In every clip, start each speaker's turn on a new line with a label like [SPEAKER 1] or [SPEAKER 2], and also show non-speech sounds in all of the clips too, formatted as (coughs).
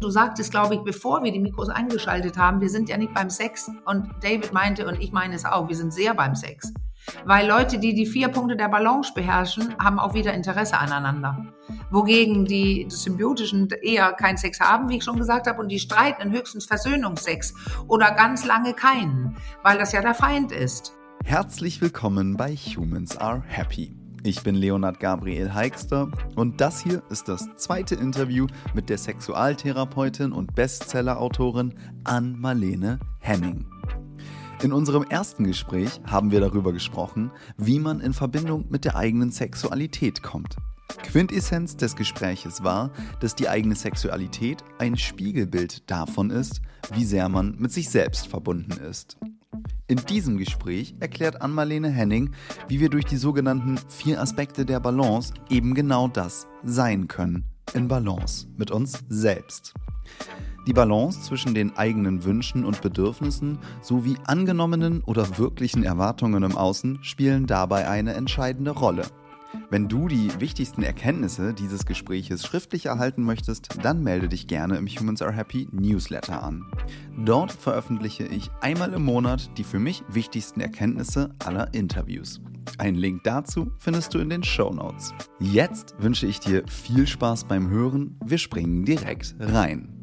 [SPEAKER 1] Du sagtest, glaube ich, bevor wir die Mikros eingeschaltet haben, wir sind ja nicht beim Sex. Und David meinte, und ich meine es auch, wir sind sehr beim Sex. Weil Leute, die die vier Punkte der Balance beherrschen, haben auch wieder Interesse aneinander. Wogegen die Symbiotischen eher keinen Sex haben, wie ich schon gesagt habe, und die streiten höchstens Versöhnungsex oder ganz lange keinen, weil das ja der Feind ist.
[SPEAKER 2] Herzlich willkommen bei Humans Are Happy. Ich bin Leonard Gabriel Heikster und das hier ist das zweite Interview mit der Sexualtherapeutin und Bestsellerautorin Ann-Marlene Henning. In unserem ersten Gespräch haben wir darüber gesprochen, wie man in Verbindung mit der eigenen Sexualität kommt. Quintessenz des Gespräches war, dass die eigene Sexualität ein Spiegelbild davon ist, wie sehr man mit sich selbst verbunden ist. In diesem Gespräch erklärt Ann-Marlene Henning, wie wir durch die sogenannten vier Aspekte der Balance eben genau das sein können. In Balance mit uns selbst. Die Balance zwischen den eigenen Wünschen und Bedürfnissen sowie angenommenen oder wirklichen Erwartungen im Außen spielen dabei eine entscheidende Rolle. Wenn du die wichtigsten Erkenntnisse dieses Gespräches schriftlich erhalten möchtest, dann melde dich gerne im Humans Are Happy Newsletter an. Dort veröffentliche ich einmal im Monat die für mich wichtigsten Erkenntnisse aller Interviews. Einen Link dazu findest du in den Show Notes. Jetzt wünsche ich dir viel Spaß beim Hören. Wir springen direkt rein.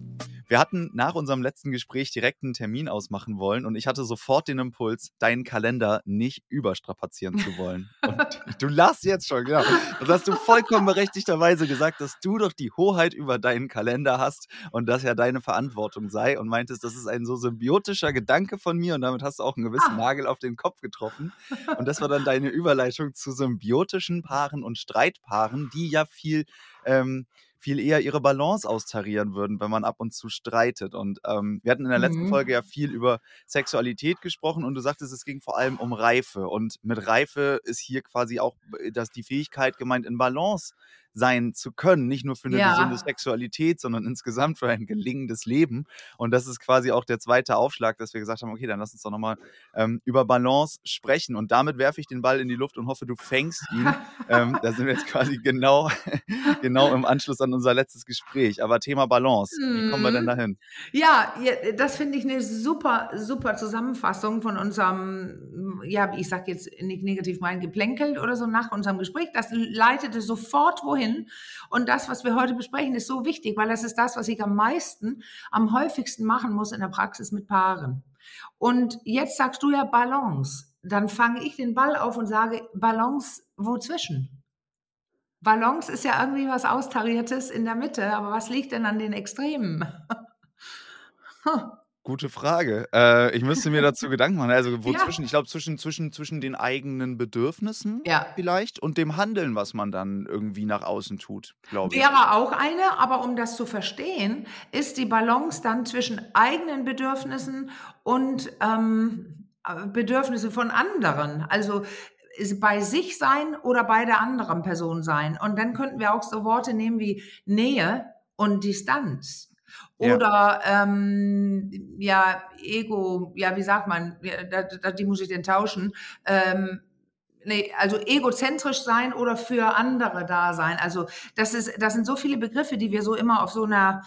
[SPEAKER 2] Wir hatten nach unserem letzten Gespräch direkt einen Termin ausmachen wollen und ich hatte sofort den Impuls, deinen Kalender nicht überstrapazieren zu wollen. Und (laughs) du lachst jetzt schon, genau. Das hast du vollkommen berechtigterweise gesagt, dass du doch die Hoheit über deinen Kalender hast und das ja deine Verantwortung sei und meintest, das ist ein so symbiotischer Gedanke von mir und damit hast du auch einen gewissen ah. Nagel auf den Kopf getroffen. Und das war dann deine Überleitung zu symbiotischen Paaren und Streitpaaren, die ja viel ähm, viel eher ihre Balance austarieren würden, wenn man ab und zu streitet. Und ähm, wir hatten in der letzten mhm. Folge ja viel über Sexualität gesprochen und du sagtest, es ging vor allem um Reife. Und mit Reife ist hier quasi auch äh, dass die Fähigkeit gemeint, in Balance sein zu können. Nicht nur für eine ja. gesunde Sexualität, sondern insgesamt für ein gelingendes Leben. Und das ist quasi auch der zweite Aufschlag, dass wir gesagt haben, okay, dann lass uns doch nochmal ähm, über Balance sprechen. Und damit werfe ich den Ball in die Luft und hoffe, du fängst ihn. ähm, da sind wir jetzt quasi (laughs) genau, genau im Anschluss an unser letztes Gespräch. Aber Thema Balance, wie kommen wir denn mhm. dahin?
[SPEAKER 1] Ja, das finde ich eine super, super Zusammenfassung von unserem, ja, ich sage jetzt nicht negativ mein Geplänkel oder so nach unserem Gespräch. Das leitete sofort wohin hin. Und das, was wir heute besprechen, ist so wichtig, weil das ist das, was ich am meisten, am häufigsten machen muss in der Praxis mit Paaren. Und jetzt sagst du ja Balance. Dann fange ich den Ball auf und sage Balance wozwischen? Balance ist ja irgendwie was Austariertes in der Mitte, aber was liegt denn an den Extremen? (laughs)
[SPEAKER 2] Gute Frage. Äh, ich müsste mir dazu (laughs) Gedanken machen. Also wozwischen, ja. ich glaube, zwischen, zwischen, zwischen den eigenen Bedürfnissen ja. vielleicht und dem Handeln, was man dann irgendwie nach außen tut, glaube
[SPEAKER 1] ich. Wäre auch eine, aber um das zu verstehen, ist die Balance dann zwischen eigenen Bedürfnissen und ähm, Bedürfnisse von anderen. Also bei sich sein oder bei der anderen Person sein. Und dann könnten wir auch so Worte nehmen wie Nähe und Distanz. Oder ja. Ähm, ja, Ego, ja, wie sagt man, da, da, die muss ich denn tauschen. Ähm, nee, also egozentrisch sein oder für andere da sein. Also das ist, das sind so viele Begriffe, die wir so immer auf so einer,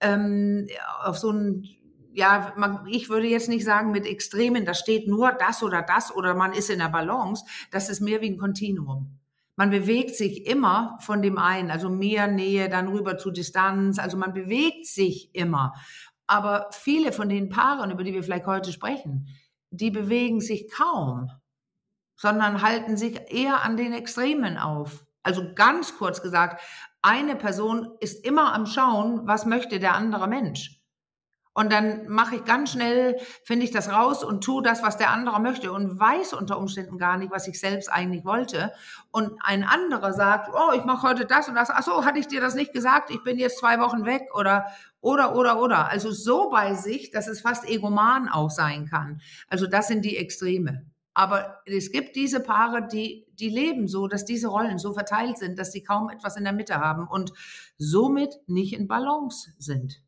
[SPEAKER 1] ähm, auf so ein ja, man, ich würde jetzt nicht sagen mit Extremen, da steht nur das oder das oder man ist in der Balance. Das ist mehr wie ein Kontinuum man bewegt sich immer von dem einen, also mehr Nähe, dann rüber zu Distanz, also man bewegt sich immer. Aber viele von den Paaren, über die wir vielleicht heute sprechen, die bewegen sich kaum, sondern halten sich eher an den Extremen auf. Also ganz kurz gesagt, eine Person ist immer am Schauen, was möchte der andere Mensch. Und dann mache ich ganz schnell, finde ich das raus und tue das, was der andere möchte und weiß unter Umständen gar nicht, was ich selbst eigentlich wollte. Und ein anderer sagt, oh, ich mache heute das und das. Ach so, hatte ich dir das nicht gesagt? Ich bin jetzt zwei Wochen weg oder, oder, oder, oder. Also so bei sich, dass es fast egoman auch sein kann. Also das sind die Extreme. Aber es gibt diese Paare, die, die leben so, dass diese Rollen so verteilt sind, dass sie kaum etwas in der Mitte haben und somit nicht in Balance sind.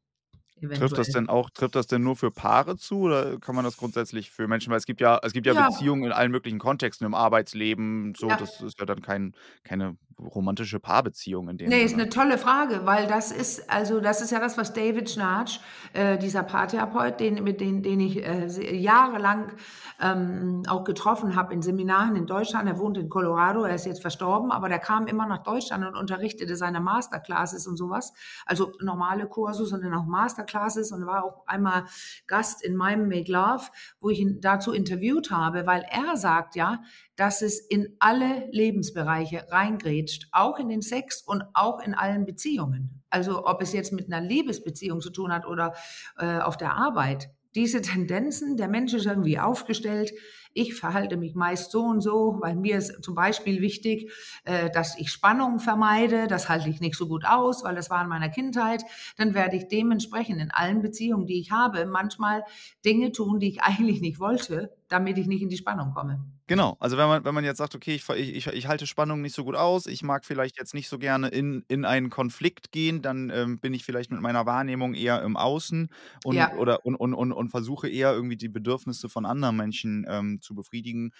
[SPEAKER 2] Eventuell. Trifft das denn auch, trifft das denn nur für Paare zu oder kann man das grundsätzlich für Menschen? Weil es gibt ja, es gibt ja, ja. Beziehungen in allen möglichen Kontexten, im Arbeitsleben, so, ja. das ist ja dann kein, keine romantische Paarbeziehung in dem
[SPEAKER 1] Nee, ist
[SPEAKER 2] Sinne?
[SPEAKER 1] eine tolle Frage, weil das ist also, das ist ja das, was David Schnarch, äh, dieser Paartherapeut, den mit den den ich, äh, jahrelang, ähm, auch getroffen habe in Seminaren in Deutschland. Er wohnt in Colorado, er ist jetzt verstorben, aber der kam immer nach Deutschland und unterrichtete seine Masterclasses und sowas. Also normale Kurse, sondern auch Masterclasses und war auch einmal Gast in meinem Make Love, wo ich ihn dazu interviewt habe, weil er sagt ja, dass es in alle Lebensbereiche reingrätscht, auch in den Sex und auch in allen Beziehungen. Also ob es jetzt mit einer Liebesbeziehung zu tun hat oder äh, auf der Arbeit. Diese Tendenzen, der Mensch ist irgendwie aufgestellt. Ich verhalte mich meist so und so, weil mir ist zum Beispiel wichtig, äh, dass ich Spannung vermeide. Das halte ich nicht so gut aus, weil das war in meiner Kindheit. Dann werde ich dementsprechend in allen Beziehungen, die ich habe, manchmal Dinge tun, die ich (laughs) eigentlich nicht wollte, damit ich nicht in die Spannung komme.
[SPEAKER 2] Genau, also wenn man wenn man jetzt sagt: „Okay, ich ich ich halte Spannung nicht so gut aus, ich mag vielleicht jetzt nicht so gerne in in einen Konflikt gehen“, dann, ähm, bin ich vielleicht mit meiner Wahrnehmung eher im Außen und
[SPEAKER 1] Ja.
[SPEAKER 2] oder und und und und versuche eher irgendwie die Bedürfnisse von anderen Menschen, ähm, zu befriedigen,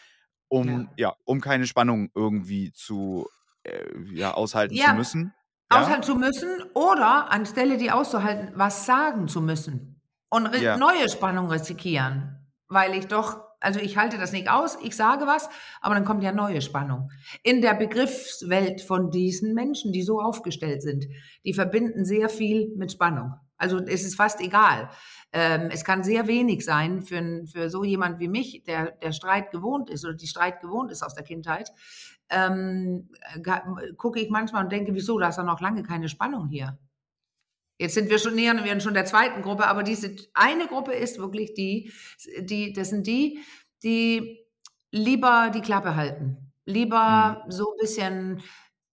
[SPEAKER 2] um
[SPEAKER 1] Ja.
[SPEAKER 2] ja, um keine Spannung irgendwie zu äh, ja, aushalten zu
[SPEAKER 1] Ja,
[SPEAKER 2] müssen, ja?
[SPEAKER 1] aushalten zu müssen oder anstelle die auszuhalten, was sagen zu müssen und neue Spannung riskieren, weil ich doch also, ich halte das nicht aus, ich sage was, aber dann kommt ja neue Spannung. In der Begriffswelt von diesen Menschen, die so aufgestellt sind, die verbinden sehr viel mit Spannung. Also, es ist fast egal. Ähm, es kann sehr wenig sein für für so jemand wie mich, der der Streit gewohnt ist oder die Streit gewohnt ist aus der Kindheit, ähm, ga gucke ich manchmal und denke: „Wieso, da ist doch noch lange keine Spannung hier.“ Jetzt sind wir schon nähern wir uns schon der zweiten Gruppe, aber diese eine Gruppe ist wirklich die die das sind die, die lieber die Klappe halten.
[SPEAKER 2] Mhm.
[SPEAKER 1] Lieber so 'n bisschen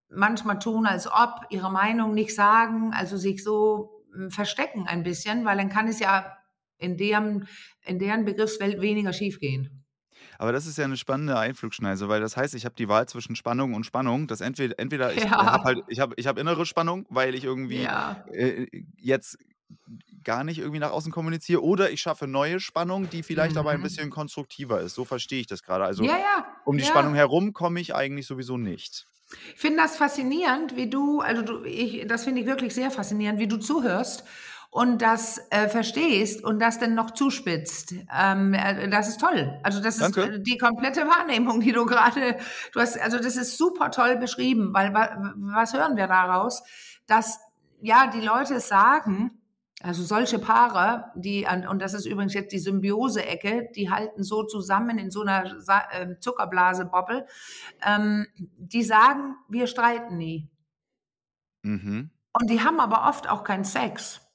[SPEAKER 1] manchmal tun, als ob, ihre Meinung nicht sagen, also sich so, hm, verstecken ein bisschen, weil dann kann es ja in deren in deren Begriffswelt weniger schiefgehen.
[SPEAKER 2] Aber das ist ja 'ne spannende Einflugschneise, weil das heißt, ich habe die Wahl zwischen Spannung und Spannung, dass entwed entweder ich habe halt
[SPEAKER 1] Ja.
[SPEAKER 2] ich habe ich habe innere Spannung, weil ich irgendwie,
[SPEAKER 1] Ja.
[SPEAKER 2] äh, jetzt gar nicht irgendwie nach außen kommuniziere oder ich schaffe neue Spannung, die vielleicht aber ein
[SPEAKER 1] Mhm.
[SPEAKER 2] bisschen konstruktiver ist. So verstehe ich das grade. Also,
[SPEAKER 1] Ja, ja,
[SPEAKER 2] um die Spannung
[SPEAKER 1] ja.
[SPEAKER 2] herum komme ich eigentlich sowieso nicht.
[SPEAKER 1] Ich finde das faszinierend, wie du also du ich das finde ich wirklich sehr faszinierend, wie du zuhörst und das, äh, verstehst und das dann noch zuspitzt. Ähm, äh, das ist toll. Also, das ist,
[SPEAKER 2] Danke.
[SPEAKER 1] äh, die komplette Wahrnehmung, die du grade du hast also, das ist super toll beschrieben, weil was hören wir daraus? Dass, ja, die Leute sagen also solche Paare, die und das ist übrigens jetzt die Symbiose-Ecke, die halten so zusammen in so 'ner Sa ähm, Zuckerblase-Bobble, ähm, die sagen: „Wir streiten nie.“
[SPEAKER 2] Mhm.
[SPEAKER 1] Und die haben aber oft auch keinen Sex.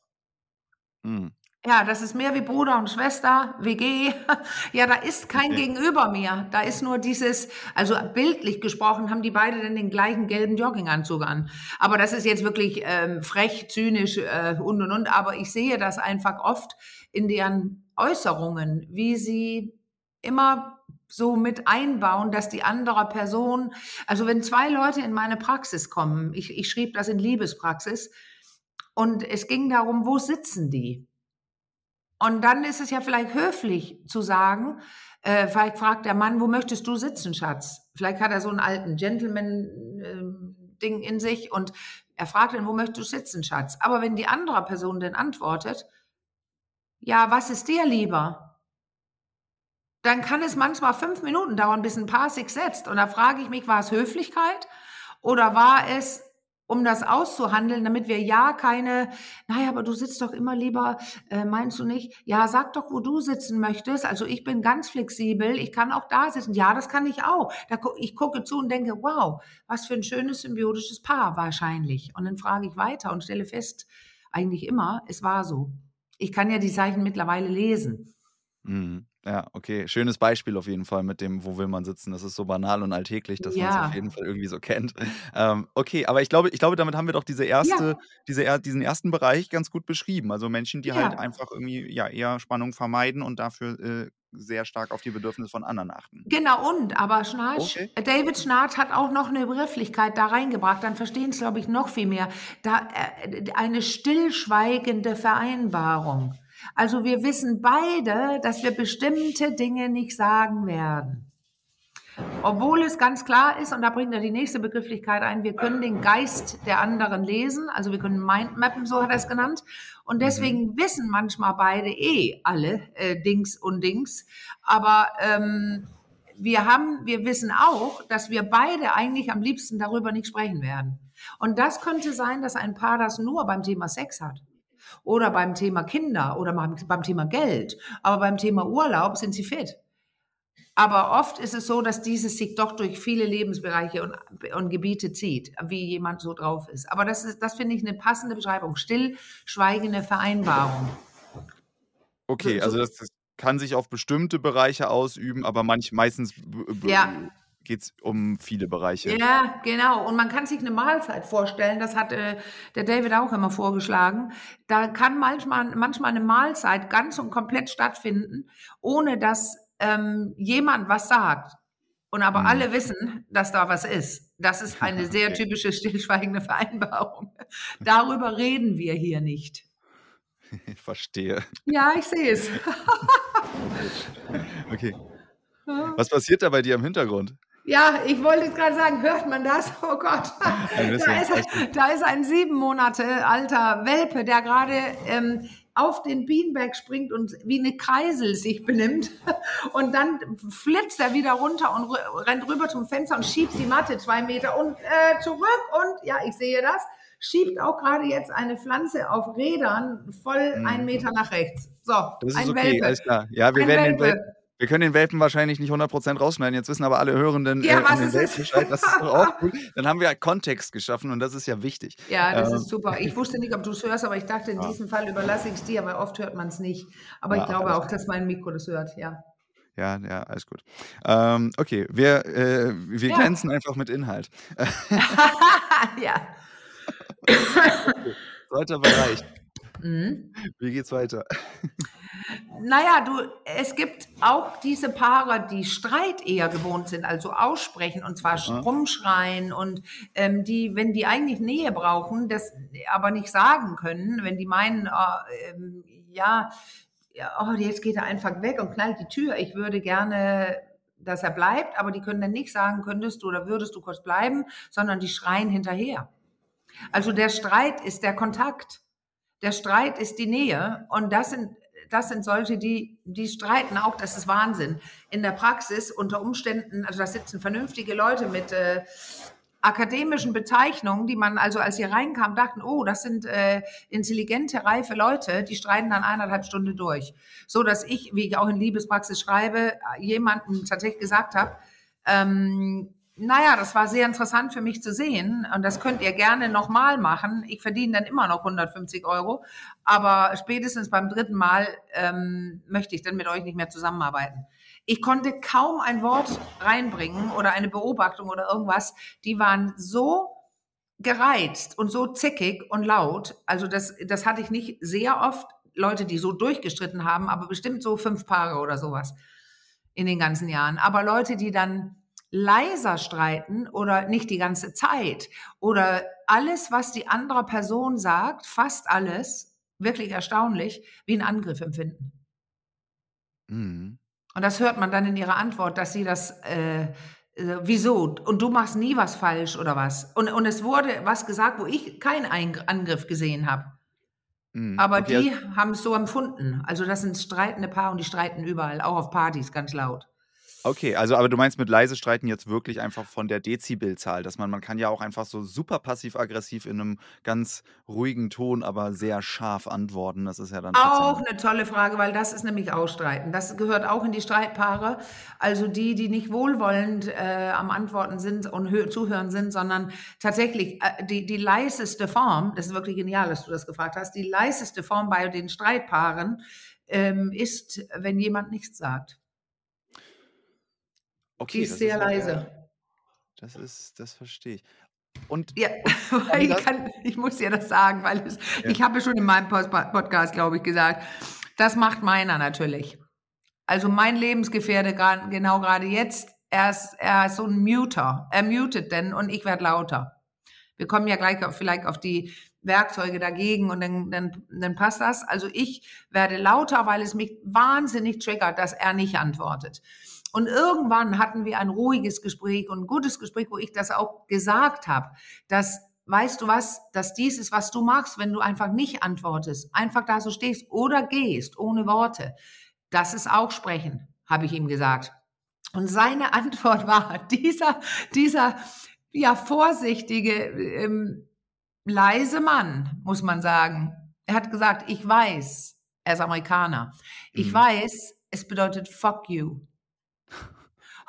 [SPEAKER 2] Mhm.
[SPEAKER 1] Ja, das ist mehr wie Bruder und Schwester, WG. (laughs) Ja, da ist kein
[SPEAKER 2] Okay.
[SPEAKER 1] Gegenüber mehr. Da ist nur dieses also bildlich gesprochen haben die beide dann den gleichen gelben Jogginganzug an. Aber das ist jetzt wirklich, ähm, frech, zynisch, äh, und, und, und. Aber ich sehe das einfach oft in deren Äußerungen, wie sie immer so mit einbauen, dass die andere Person also wenn 2 Leute in meine Praxis kommen, ich ich schrieb das in Liebespraxis und es ging darum, wo sitzen die? Und dann ist es ja vielleicht höflich zu sagen äh, vielleicht fragt der Mann: „Wo möchtest du sitzen, Schatz?“ Vielleicht hat er so 'n alten Gentleman, ähm, Ding in sich und er fragt ihn: „Wo möchtest du sitzen, Schatz?“ Aber wenn die andere Person dann antwortet: „Ja, was ist dir lieber?“ Dann kann es manchmal 5 Minuten dauern, bis 'n Paar sich setzt. Und da frage ich mich: „War es Höflichkeit oder war es, um das auszuhandeln, damit wir ja keine ‚Na ja, aber du sitzt doch immer lieber äh, meinst du nicht?‘ Ja, sag doch, wo du sitzen möchtest. Also, ich bin ganz flexibel. Ich kann auch da sitzen. Ja, das kann ich auch. Da ich gucke zu und denke: „Wow, was für 'n schönes symbiotisches Paar wahrscheinlich.“ Und dann frage ich weiter und stelle fest, eigentlich immer, es war so. Ich kann ja die Zeichen mittlerweile lesen.
[SPEAKER 2] Mhm. Ja, okay. Schönes Beispiel auf jeden Fall mit dem: „Wo will man sitzen?“ Das ist so banal und alltäglich, dass man's auf jeden
[SPEAKER 1] Ja.
[SPEAKER 2] Fall irgendwie so kennt. (laughs) Ähm, okay, aber ich glaube ich glaube, damit haben wir doch diese erste
[SPEAKER 1] Ja.
[SPEAKER 2] diese diesen ersten Bereich ganz gut beschrieben. Also Menschen, die halt
[SPEAKER 1] Ja.
[SPEAKER 2] einfach irgendwie, ja, eher Spannung vermeiden und dafür, äh, sehr stark auf die Bedürfnisse von anderen achten.
[SPEAKER 1] Genau und aber Schnarch
[SPEAKER 2] Okay.
[SPEAKER 1] David Schnarch hat auch noch 'ne Begrifflichkeit da reingebracht, dann verstehen's, glaube ich, noch viel mehr. Da äh, eine stillschweigende Vereinbarung. Also, wir wissen beide, dass wir bestimmte Dinge nicht sagen werden. Obwohl es ganz klar ist, und da bringt er die nächste Begrifflichkeit ein, wir können den Geist der anderen lesen, also wir können Mindmappen, so hat er es genannt. Und deswegen mhm. wissen manchmal beide eh alle äh, Dings und Dings. Aber ähm, wir haben, wir wissen auch, dass wir beide eigentlich am liebsten darüber nicht sprechen werden. Und das könnte sein, dass ein Paar das nur beim Thema Sex hat. Oder beim Thema Kinder oder beim Thema Geld. Aber beim Thema Urlaub sind sie fit. Aber oft ist es so, dass dieses sich doch durch viele Lebensbereiche und, und Gebiete zieht, wie jemand so drauf ist. Aber das, ist, das finde ich eine passende Beschreibung. Stillschweigende Vereinbarung.
[SPEAKER 2] Okay, so, also das, das, kann sich auf bestimmte Bereiche ausüben, aber manch, meistens ja. Geht es um viele Bereiche.
[SPEAKER 1] Ja, genau. Und man kann sich eine Mahlzeit vorstellen, das hat äh, der David auch immer vorgeschlagen. Da kann manchmal, manchmal eine Mahlzeit ganz und komplett stattfinden, ohne dass ähm, jemand was sagt und aber mhm. alle wissen, dass da was ist. Das ist (laughs) eine sehr typische stillschweigende Vereinbarung. Darüber reden wir hier nicht.
[SPEAKER 2] Ich (laughs) verstehe.
[SPEAKER 1] Ja, ich sehe es. (laughs)
[SPEAKER 2] okay. Was passiert da bei dir im Hintergrund?
[SPEAKER 1] Ja, ich wollte gerade sagen, hört man das? (laughs) Oh Gott. Da ist, da ist, ein sieben Monate alter Welpe, der gerade ähm, auf den Beanbag springt und wie eine Kreisel sich benimmt. (laughs) Und dann flitzt er wieder runter und rennt rüber zum Fenster und schiebt die Matte zwei Meter und äh, zurück. Und ja, ich sehe das. Schiebt auch gerade jetzt eine Pflanze auf Rädern voll mhm. einen Meter nach rechts. So,
[SPEAKER 2] das ist ein okay, Welpe. alles klar. Ja, wir ein werden Welpe. den wir können den Welpen wahrscheinlich nicht 100% rausschneiden. Jetzt wissen aber alle Hörenden
[SPEAKER 1] ja,
[SPEAKER 2] äh,
[SPEAKER 1] was den Welpen Bescheid.
[SPEAKER 2] Das ist doch auch cool. Dann haben wir Kontext geschaffen und das ist ja wichtig.
[SPEAKER 1] Ja, das ähm, ist super. Ich (laughs) wusste nicht, ob du es hörst, aber ich dachte, in ja. diesem Fall überlasse ich es dir, weil oft hört man es nicht. Aber ja, ich glaube auch, dass mein Mikro das hört, ja.
[SPEAKER 2] Ja, ja, alles gut. Ähm, okay, wir, äh, wir ja. glänzen einfach mit Inhalt. (laughs) (laughs)
[SPEAKER 1] ja.
[SPEAKER 2] Zweiter Bereich. Mhm. Wie geht's weiter?
[SPEAKER 1] Naja, du, es gibt auch diese Paare, die Streit eher gewohnt sind, also aussprechen und zwar ja. rumschreien und ähm, die, wenn die eigentlich Nähe brauchen, das aber nicht sagen können, wenn die meinen, äh, ähm, ja, ja, oh, jetzt geht er einfach weg und knallt die Tür. Ich würde gerne dass er bleibt, aber die können dann nicht sagen, könntest du oder würdest du kurz bleiben, sondern die schreien hinterher. Also der Streit ist der Kontakt. Der Streit ist die Nähe und das sind das sind solche, die, die streiten auch, das ist Wahnsinn. In der Praxis unter Umständen, also da sitzen vernünftige Leute mit äh, akademischen Bezeichnungen, die man also, als sie reinkam, dachten, oh, das sind äh, intelligente, reife Leute, die streiten dann eineinhalb Stunden durch. So dass ich, wie ich auch in Liebespraxis schreibe, jemanden tatsächlich gesagt habe, ähm, naja, das war sehr interessant für mich zu sehen und das könnt ihr gerne nochmal machen. Ich verdiene dann immer noch 150 Euro, aber spätestens beim dritten Mal ähm, möchte ich dann mit euch nicht mehr zusammenarbeiten. Ich konnte kaum ein Wort reinbringen oder eine Beobachtung oder irgendwas. Die waren so gereizt und so zickig und laut. Also das, das hatte ich nicht sehr oft. Leute, die so durchgestritten haben, aber bestimmt so fünf Paare oder sowas in den ganzen Jahren. Aber Leute, die dann leiser streiten oder nicht die ganze Zeit oder alles, was die andere Person sagt, fast alles, wirklich erstaunlich, wie einen Angriff empfinden. Mhm. Und das hört man dann in ihrer Antwort, dass sie das, äh, äh, wieso? Und du machst nie was falsch oder was? Und, und es wurde was gesagt, wo ich keinen Angriff gesehen habe. Mhm. Aber okay. die also haben es so empfunden. Also das sind streitende Paar und die streiten überall, auch auf Partys ganz laut.
[SPEAKER 2] Okay, also aber du meinst mit leise streiten jetzt wirklich einfach von der Dezibelzahl, dass man man kann ja auch einfach so super passiv-aggressiv in einem ganz ruhigen Ton, aber sehr scharf antworten. Das ist ja dann
[SPEAKER 1] Auch eine tolle Frage, weil das ist nämlich Ausstreiten. Das gehört auch in die Streitpaare. Also die, die nicht wohlwollend äh, am Antworten sind und zuhören sind, sondern tatsächlich äh, die, die leiseste Form, das ist wirklich genial, dass du das gefragt hast, die leiseste Form bei den Streitpaaren ähm, ist, wenn jemand nichts sagt. Okay, die ist sehr ist leise.
[SPEAKER 2] das ist, das verstehe ich. Und,
[SPEAKER 1] ja, (laughs) ich, kann, ich, muss dir das sagen, weil es, ja. ich habe schon in meinem Podcast, glaube ich, gesagt, das macht meiner natürlich. Also mein Lebensgefährte grad, genau gerade jetzt, er ist, er ist so ein Muter. Er mutet denn und ich werde lauter. Wir kommen ja gleich auf, vielleicht auf die Werkzeuge dagegen und dann, dann, dann passt das. Also ich werde lauter, weil es mich wahnsinnig triggert, dass er nicht antwortet. Und irgendwann hatten wir ein ruhiges Gespräch und ein gutes Gespräch, wo ich das auch gesagt habe, dass weißt du was, dass dies ist, was du machst, wenn du einfach nicht antwortest, einfach da so stehst oder gehst ohne Worte. Das ist auch sprechen, habe ich ihm gesagt. Und seine (laughs) Antwort war, dieser, dieser, ja, vorsichtige, ähm, leise Mann, muss man sagen. Er hat gesagt, ich weiß, er ist Amerikaner. Ich mhm. weiß, es bedeutet fuck you.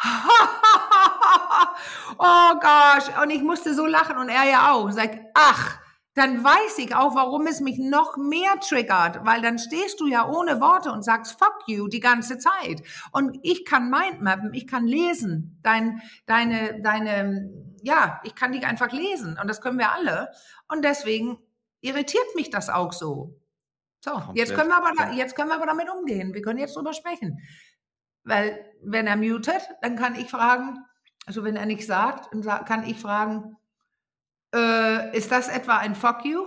[SPEAKER 1] (laughs) oh gosh, und ich musste so lachen und er ja auch. Sag, ach, dann weiß ich auch, warum es mich noch mehr triggert, weil dann stehst du ja ohne Worte und sagst fuck you die ganze Zeit. Und ich kann Mindmappen, ich kann lesen, dein, deine, deine, ja, ich kann dich einfach lesen und das können wir alle. Und deswegen irritiert mich das auch so. So, jetzt können wir aber, jetzt können wir aber damit umgehen. Wir können jetzt drüber sprechen. Weil, wenn er mutet, dann kann ich fragen, also wenn er nichts sagt, dann kann ich fragen, äh, ist das etwa ein Fuck you?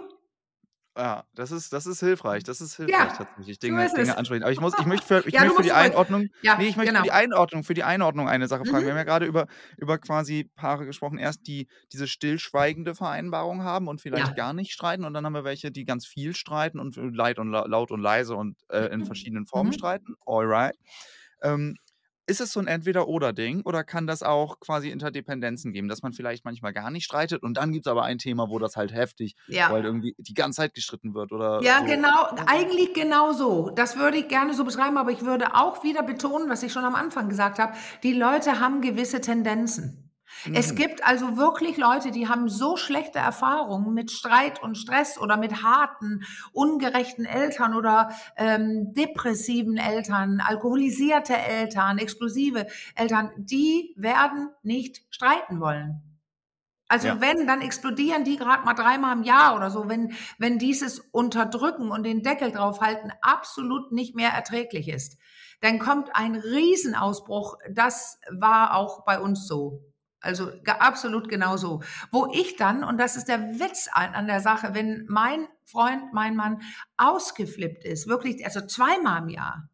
[SPEAKER 2] Ja, das ist, das ist hilfreich. Das ist hilfreich ja, tatsächlich, Dinge, so Dinge ansprechen. Aber ich muss, ich möchte für, (laughs) ich ja, möchte für die Einordnung, ja, nee, ich möchte genau. für die Einordnung, für die Einordnung eine Sache fragen. Mhm. Wir haben ja gerade über, über quasi Paare gesprochen, erst die diese stillschweigende Vereinbarung haben und vielleicht ja. gar nicht streiten, und dann haben wir welche, die ganz viel streiten und leid und laut und leise und äh, in mhm. verschiedenen Formen mhm. streiten. Alright. Ähm, ist es so ein Entweder-Oder-Ding oder kann das auch quasi Interdependenzen geben, dass man vielleicht manchmal gar nicht streitet und dann gibt es aber ein Thema, wo das halt heftig, ja. weil irgendwie die ganze Zeit gestritten wird oder
[SPEAKER 1] Ja,
[SPEAKER 2] so.
[SPEAKER 1] genau, eigentlich genau so. Das würde ich gerne so beschreiben, aber ich würde auch wieder betonen, was ich schon am Anfang gesagt habe, die Leute haben gewisse Tendenzen. Es mhm. gibt also wirklich Leute, die haben so schlechte Erfahrungen mit Streit und Stress oder mit harten, ungerechten Eltern oder ähm, depressiven Eltern, alkoholisierte Eltern, explosive Eltern, die werden nicht streiten wollen. Also ja. wenn, dann explodieren die gerade mal dreimal im Jahr oder so, wenn, wenn dieses Unterdrücken und den Deckel draufhalten absolut nicht mehr erträglich ist. Dann kommt ein Riesenausbruch. Das war auch bei uns so. Also absolut genauso. Wo ich dann, und das ist der Witz an, der Sache, wenn mein Freund, mein Mann ausgeflippt ist, wirklich, also zweimal im Jahr,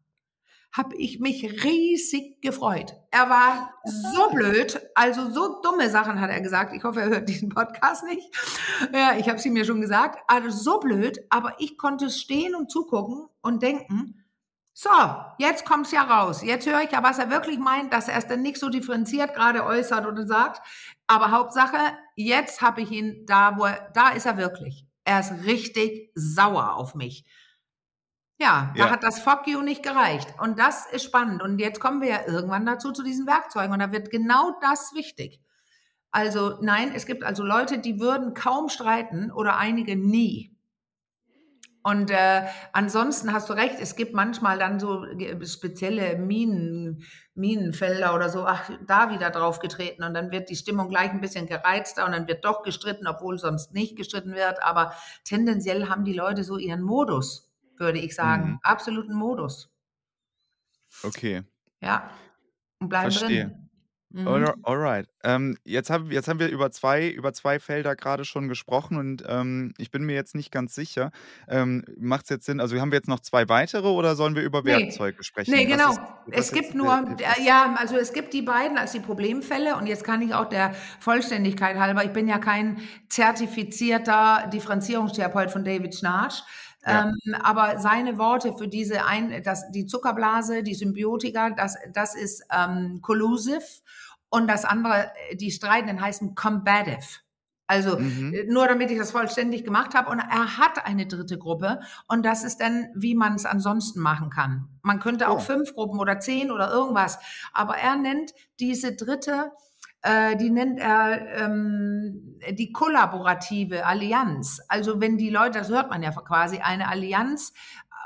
[SPEAKER 1] habe ich mich riesig gefreut. Er war so blöd, also so dumme Sachen hat er gesagt. Ich hoffe, er hört diesen Podcast nicht. Ja, ich habe es ihm ja schon gesagt. Also so blöd, aber ich konnte stehen und zugucken und denken, so, jetzt kommt's ja raus. Jetzt höre ich ja, was er wirklich meint, dass er es dann nicht so differenziert gerade äußert oder sagt. Aber Hauptsache, jetzt habe ich ihn da, wo er, da ist er wirklich. Er ist richtig sauer auf mich. Ja, da ja. hat das Fuck you nicht gereicht. Und das ist spannend. Und jetzt kommen wir ja irgendwann dazu, zu diesen Werkzeugen. Und da wird genau das wichtig. Also nein, es gibt also Leute, die würden kaum streiten oder einige nie. Und äh, ansonsten hast du recht, es gibt manchmal dann so spezielle Minen, Minenfelder oder so, ach, da wieder drauf getreten und dann wird die Stimmung gleich ein bisschen gereizter und dann wird doch gestritten, obwohl sonst nicht gestritten wird. Aber tendenziell haben die Leute so ihren Modus, würde ich sagen. Mhm. Absoluten Modus.
[SPEAKER 2] Okay.
[SPEAKER 1] Ja. Und bleiben
[SPEAKER 2] Verstehe. drin. Mhm. alright. Ähm, jetzt, haben, jetzt haben wir über zwei, über zwei Felder gerade schon gesprochen und ähm, ich bin mir jetzt nicht ganz sicher. Ähm, Macht es jetzt Sinn, also haben wir jetzt noch zwei weitere oder sollen wir über nee. Werkzeuge sprechen?
[SPEAKER 1] Nee, genau. Ist, es gibt nur, der, ja, also es gibt die beiden als die Problemfälle und jetzt kann ich auch der Vollständigkeit halber, ich bin ja kein zertifizierter Differenzierungstherapeut von David Schnarch. Ja. Ähm, aber seine Worte für diese ein, das, die Zuckerblase, die Symbiotika, das, das ist ähm, collusive und das andere, die Streitenden heißen combative. Also mhm. Äh, nur damit ich das vollständig gemacht habe. Und er hat eine dritte Gruppe und das ist dann, wie man es ansonsten machen kann. Man könnte auch oh. fünf Gruppen oder zehn oder irgendwas. Aber er nennt diese dritte äh, die nennt er ähm, die kollaborative Allianz. Also wenn die Leute, das hört man ja quasi, eine Allianz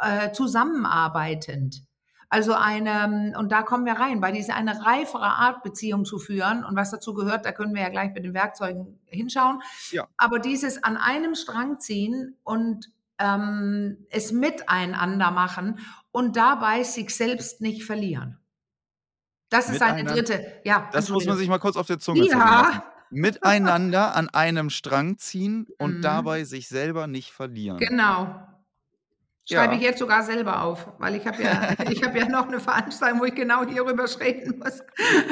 [SPEAKER 1] äh, zusammenarbeitend. Also eine, und da kommen wir rein, bei dieser eine reifere Art Beziehung zu führen und was dazu gehört, da können wir ja gleich mit den Werkzeugen hinschauen. Ja. Aber dieses an einem Strang ziehen und ähm, es miteinander machen und dabei sich selbst nicht verlieren. Das ist eine dritte, ja.
[SPEAKER 2] Das muss man sich mal kurz auf der Zunge ja. Miteinander an einem Strang ziehen und mhm. dabei sich selber nicht verlieren.
[SPEAKER 1] Genau. Schreibe
[SPEAKER 2] Ja.
[SPEAKER 1] ich jetzt sogar selber auf, weil ich habe ja, (laughs) ich habe ja noch eine Veranstaltung, wo ich genau hierüber reden muss.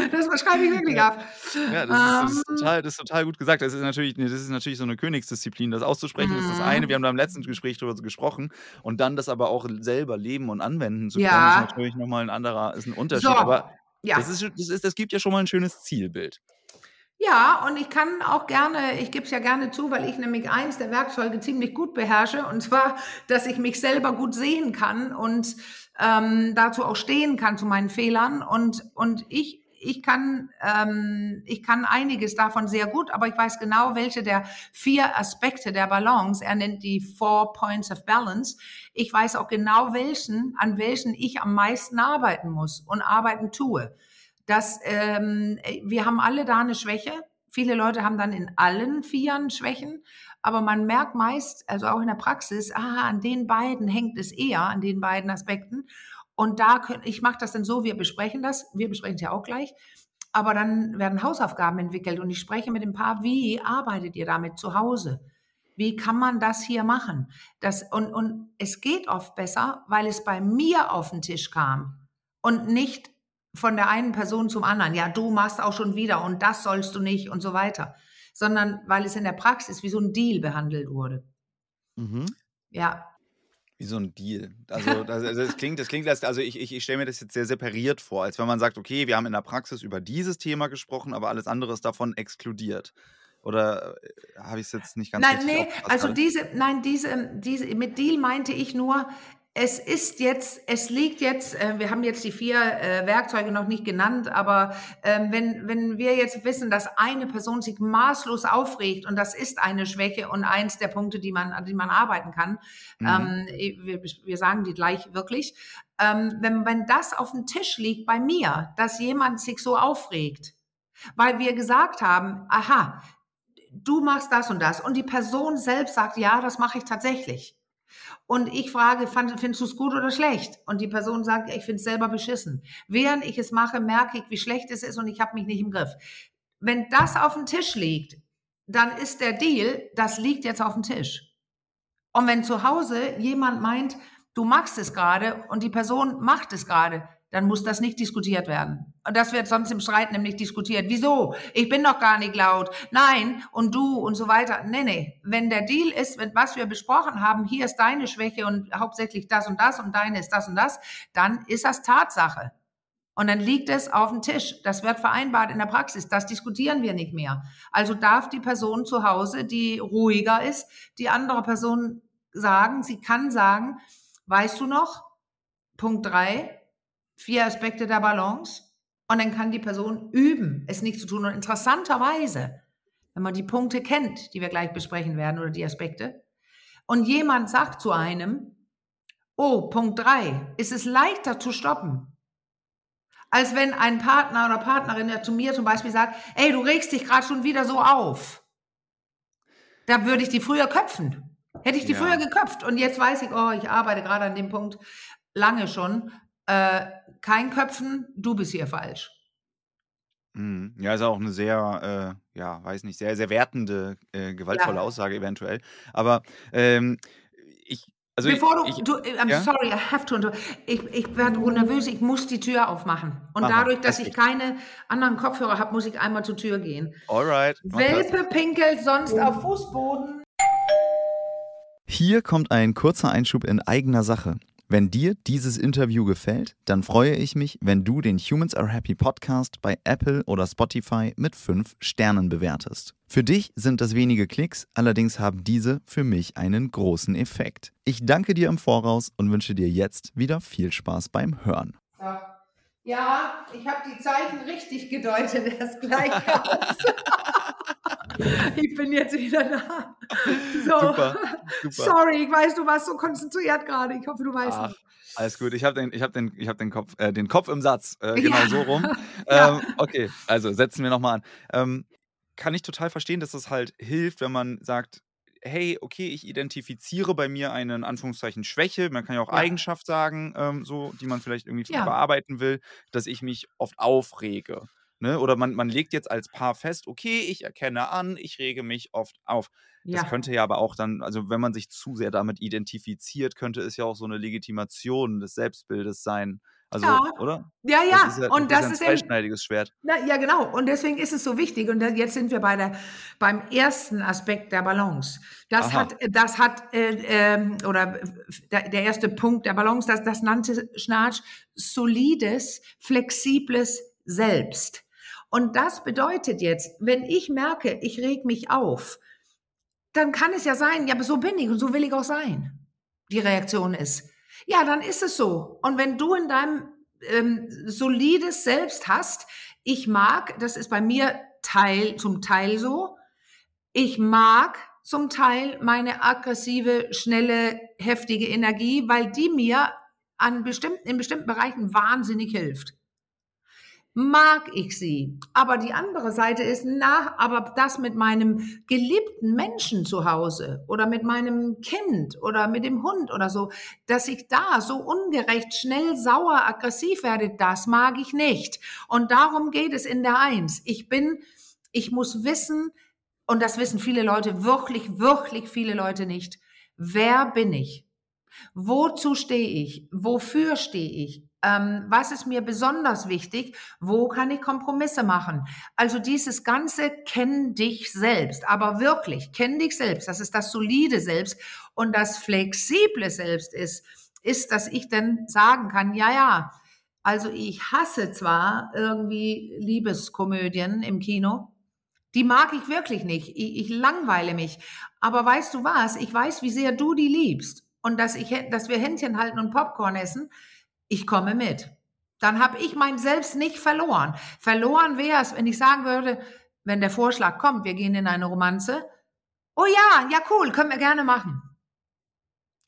[SPEAKER 1] Das schreibe ich wirklich
[SPEAKER 2] Ja.
[SPEAKER 1] auf.
[SPEAKER 2] Ja, das ist, das ist
[SPEAKER 1] Ähm,
[SPEAKER 2] total, das ist total gut gesagt. Das ist natürlich, das ist natürlich so eine Königsdisziplin. Das auszusprechen ist das eine. Wir
[SPEAKER 1] mhm.
[SPEAKER 2] haben da im letzten Gespräch darüber gesprochen. Und dann das aber auch selber leben und anwenden zu können, ist
[SPEAKER 1] Ja.
[SPEAKER 2] natürlich nochmal ein anderer, ist ein
[SPEAKER 1] So,
[SPEAKER 2] Unterschied. Aber
[SPEAKER 1] ja.
[SPEAKER 2] das ist, das ist, das gibt ja schon mal ein schönes Zielbild.
[SPEAKER 1] Ja, und ich kann auch gerne, ich gebe es ja gerne zu, weil ich nämlich eins der Werkzeuge ziemlich gut beherrsche, und zwar, dass ich mich selber gut sehen kann und ähm, dazu auch stehen kann zu meinen Fehlern. Und, und ich, ich, kann, ähm, ich kann einiges davon sehr gut, aber ich weiß genau, welche der vier Aspekte der Balance, er nennt die Four Points of Balance, ich weiß auch genau, welchen, an welchen ich am meisten arbeiten muss und arbeiten tue dass ähm, wir haben alle da eine Schwäche. Viele Leute haben dann in allen Vieren Schwächen, aber man merkt meist, also auch in der Praxis, ah, an den beiden hängt es eher, an den beiden Aspekten. Und da können, ich mache das dann so, wir besprechen das, wir besprechen es ja auch gleich, aber dann werden Hausaufgaben entwickelt und ich spreche mit dem Paar, wie arbeitet ihr damit zu Hause? Wie kann man das hier machen? Das, und, und es geht oft besser, weil es bei mir auf den Tisch kam und nicht von der einen Person zum anderen. Ja, du machst auch schon wieder und das sollst du nicht und so weiter. Sondern weil es in der Praxis wie so ein Deal behandelt wurde.
[SPEAKER 2] Mhm.
[SPEAKER 1] Ja,
[SPEAKER 2] Wie so ein Deal. Also (laughs) das, also das klingt, das klingt, als- also ich, ich, ich stelle mir das jetzt sehr separiert vor, als wenn man sagt, okay, wir haben in der Praxis über dieses Thema gesprochen, aber alles andere ist davon exkludiert. Oder äh, habe ich es jetzt nicht ganz
[SPEAKER 1] Nein,
[SPEAKER 2] richtig
[SPEAKER 1] nee,
[SPEAKER 2] aufgefasst
[SPEAKER 1] also diese, nein, diese, diese, mit Deal meinte ich nur, es ist jetzt, es liegt jetzt, äh, wir haben jetzt die vier äh, Werkzeuge noch nicht genannt, aber ähm, wenn, wenn wir jetzt wissen, dass eine Person sich maßlos aufregt und das ist eine Schwäche und eins der Punkte, die man, an die man arbeiten kann,
[SPEAKER 2] Mhm.
[SPEAKER 1] ähm, wir, wir sagen die gleich wirklich, ähm, wenn, wenn das auf dem Tisch liegt bei mir, dass jemand sich so aufregt, weil wir gesagt haben, aha, du machst das und das. Und die Person selbst sagt, ja, das mache ich tatsächlich. Und ich frage, fand, findest du es gut oder schlecht? Und die Person sagt, ich finde es selber beschissen. Während ich es mache, merke ich, wie schlecht es ist und ich habe mich nicht im Griff. Wenn das auf dem Tisch liegt, dann ist der Deal, das liegt jetzt auf dem Tisch. Und wenn zu Hause jemand meint, du machst es gerade und die Person macht es gerade, dann muss das nicht diskutiert werden. Und das wird sonst im Streit nämlich diskutiert. Wieso? Ich bin doch gar nicht laut. Nein, und du und so weiter. Nee, nee. Wenn der Deal ist, wenn, was wir besprochen haben, hier ist deine Schwäche und hauptsächlich das und das und deine ist das und das, dann ist das Tatsache. Und dann liegt es auf dem Tisch. Das wird vereinbart in der Praxis. Das diskutieren wir nicht mehr. Also darf die Person zu Hause, die ruhiger ist, die andere Person sagen, sie kann sagen, weißt du noch, Punkt drei, vier Aspekte der Balance. Und dann kann die Person üben, es nicht zu tun. Und interessanterweise, wenn man die Punkte kennt, die wir gleich besprechen werden oder die Aspekte, und jemand sagt zu einem, oh, Punkt drei, ist es leichter zu stoppen, als wenn ein Partner oder Partnerin ja zu mir zum Beispiel sagt, ey, du regst dich gerade schon wieder so auf. Da würde ich die früher köpfen. Hätte ich die
[SPEAKER 2] Ja.
[SPEAKER 1] früher geköpft und jetzt weiß ich, oh, ich arbeite gerade an dem Punkt lange schon. Äh, kein Köpfen, du bist hier falsch.
[SPEAKER 2] Mhm. Ja, ist auch eine sehr, äh, ja, weiß nicht, sehr, sehr wertende, äh, gewaltvolle
[SPEAKER 1] Ja.
[SPEAKER 2] Aussage eventuell. Aber ähm, ich, also
[SPEAKER 1] Bevor du,
[SPEAKER 2] ich,
[SPEAKER 1] du äh, I'm
[SPEAKER 2] ja?
[SPEAKER 1] sorry, I have to. Ich, ich werde nervös, ich muss die Tür aufmachen. Und
[SPEAKER 2] Mach mal,
[SPEAKER 1] dadurch, dass ich keine anderen Kopfhörer habe, muss ich einmal zur Tür gehen.
[SPEAKER 2] Alright.
[SPEAKER 1] Welpe pinkelt sonst auf Fußboden?
[SPEAKER 2] Hier kommt ein kurzer Einschub in eigener Sache. Wenn dir dieses Interview gefällt, dann freue ich mich, wenn du den Humans Are Happy Podcast bei Apple oder Spotify mit 5 Sternen bewertest. Für dich sind das wenige Klicks, allerdings haben diese für mich einen großen Effekt. Ich danke dir im Voraus und wünsche dir jetzt wieder viel Spaß beim Hören.
[SPEAKER 1] Ja, ich habe die Zeichen richtig gedeutet, erst gleich aus. (laughs) (laughs) (laughs) ich bin jetzt wieder da. So.
[SPEAKER 2] Super, super.
[SPEAKER 1] Sorry, ich weiß, du warst so konzentriert gerade. Ich hoffe, du weißt
[SPEAKER 2] Ach, alles gut. Ich habe den, ich hab den, ich hab den, Kopf, äh, den Kopf im Satz. Äh, (laughs) genau
[SPEAKER 1] Ja.
[SPEAKER 2] so rum. (laughs) Ähm, okay, also setzen wir nochmal an. Ähm, kann ich total verstehen, dass das halt hilft, wenn man sagt, hey, okay, ich identifiziere bei mir eine in Anführungszeichen Schwäche, man kann ja auch
[SPEAKER 1] Ja.
[SPEAKER 2] Eigenschaft sagen, ähm, so, die man vielleicht irgendwie
[SPEAKER 1] Ja.
[SPEAKER 2] bearbeiten will, dass ich mich oft aufrege. Ne? Oder man, man legt jetzt als Paar fest, okay, ich erkenne an, ich rege mich oft auf. Das
[SPEAKER 1] Ja.
[SPEAKER 2] könnte ja aber auch dann, also wenn man sich zu sehr damit identifiziert, könnte es ja auch so eine Legitimation des Selbstbildes sein. Also,
[SPEAKER 1] Ja.
[SPEAKER 2] oder?
[SPEAKER 1] Ja,
[SPEAKER 2] Das
[SPEAKER 1] ja.
[SPEAKER 2] ist ja,
[SPEAKER 1] Und
[SPEAKER 2] das
[SPEAKER 1] das
[SPEAKER 2] ist ein zweischneidiges Schwert.
[SPEAKER 1] Na, ja, genau. Und deswegen ist es so wichtig. Und jetzt sind wir bei der, beim ersten Aspekt der Balance. Das
[SPEAKER 2] Aha.
[SPEAKER 1] hat, das hat, äh, ähm, oder der, der erste Punkt der Balance, das, das nannte Schnarch solides, flexibles Selbst. Und das bedeutet jetzt, wenn ich merke, ich reg mich auf, dann kann es ja sein, ja, aber so bin ich und so will ich auch sein. Die Reaktion ist, ja, dann ist es so. Und wenn du in deinem ähm, solides Selbst hast, ich mag, das ist bei mir Teil, zum Teil so, ich mag zum Teil meine aggressive, schnelle, heftige Energie, weil die mir an bestimmten, in bestimmten Bereichen wahnsinnig hilft mag ich sie. Aber die andere Seite ist, na, aber das mit meinem geliebten Menschen zu Hause oder mit meinem Kind oder mit dem Hund oder so, dass ich da so ungerecht, schnell, sauer, aggressiv werde, das mag ich nicht. Und darum geht es in der Eins. Ich bin, ich muss wissen, und das wissen viele Leute, wirklich, wirklich viele Leute nicht, wer bin ich? Wozu stehe ich? Wofür stehe ich? Ähm, was ist mir besonders wichtig? Wo kann ich Kompromisse machen? Also dieses ganze Kenn dich selbst, aber wirklich, kenn dich selbst, das ist das solide Selbst und das flexible Selbst ist, ist, dass ich dann sagen kann, ja, ja, also ich hasse zwar irgendwie Liebeskomödien im Kino, die mag ich wirklich nicht. Ich, ich langweile mich. Aber weißt du was? Ich weiß, wie sehr du die liebst. Und dass, ich, dass wir Händchen halten und Popcorn essen. Ich komme mit. Dann habe ich mein Selbst nicht verloren. Verloren wäre es, wenn ich sagen würde, wenn der Vorschlag kommt, wir gehen in eine Romanze. Oh ja, ja cool, können wir gerne machen.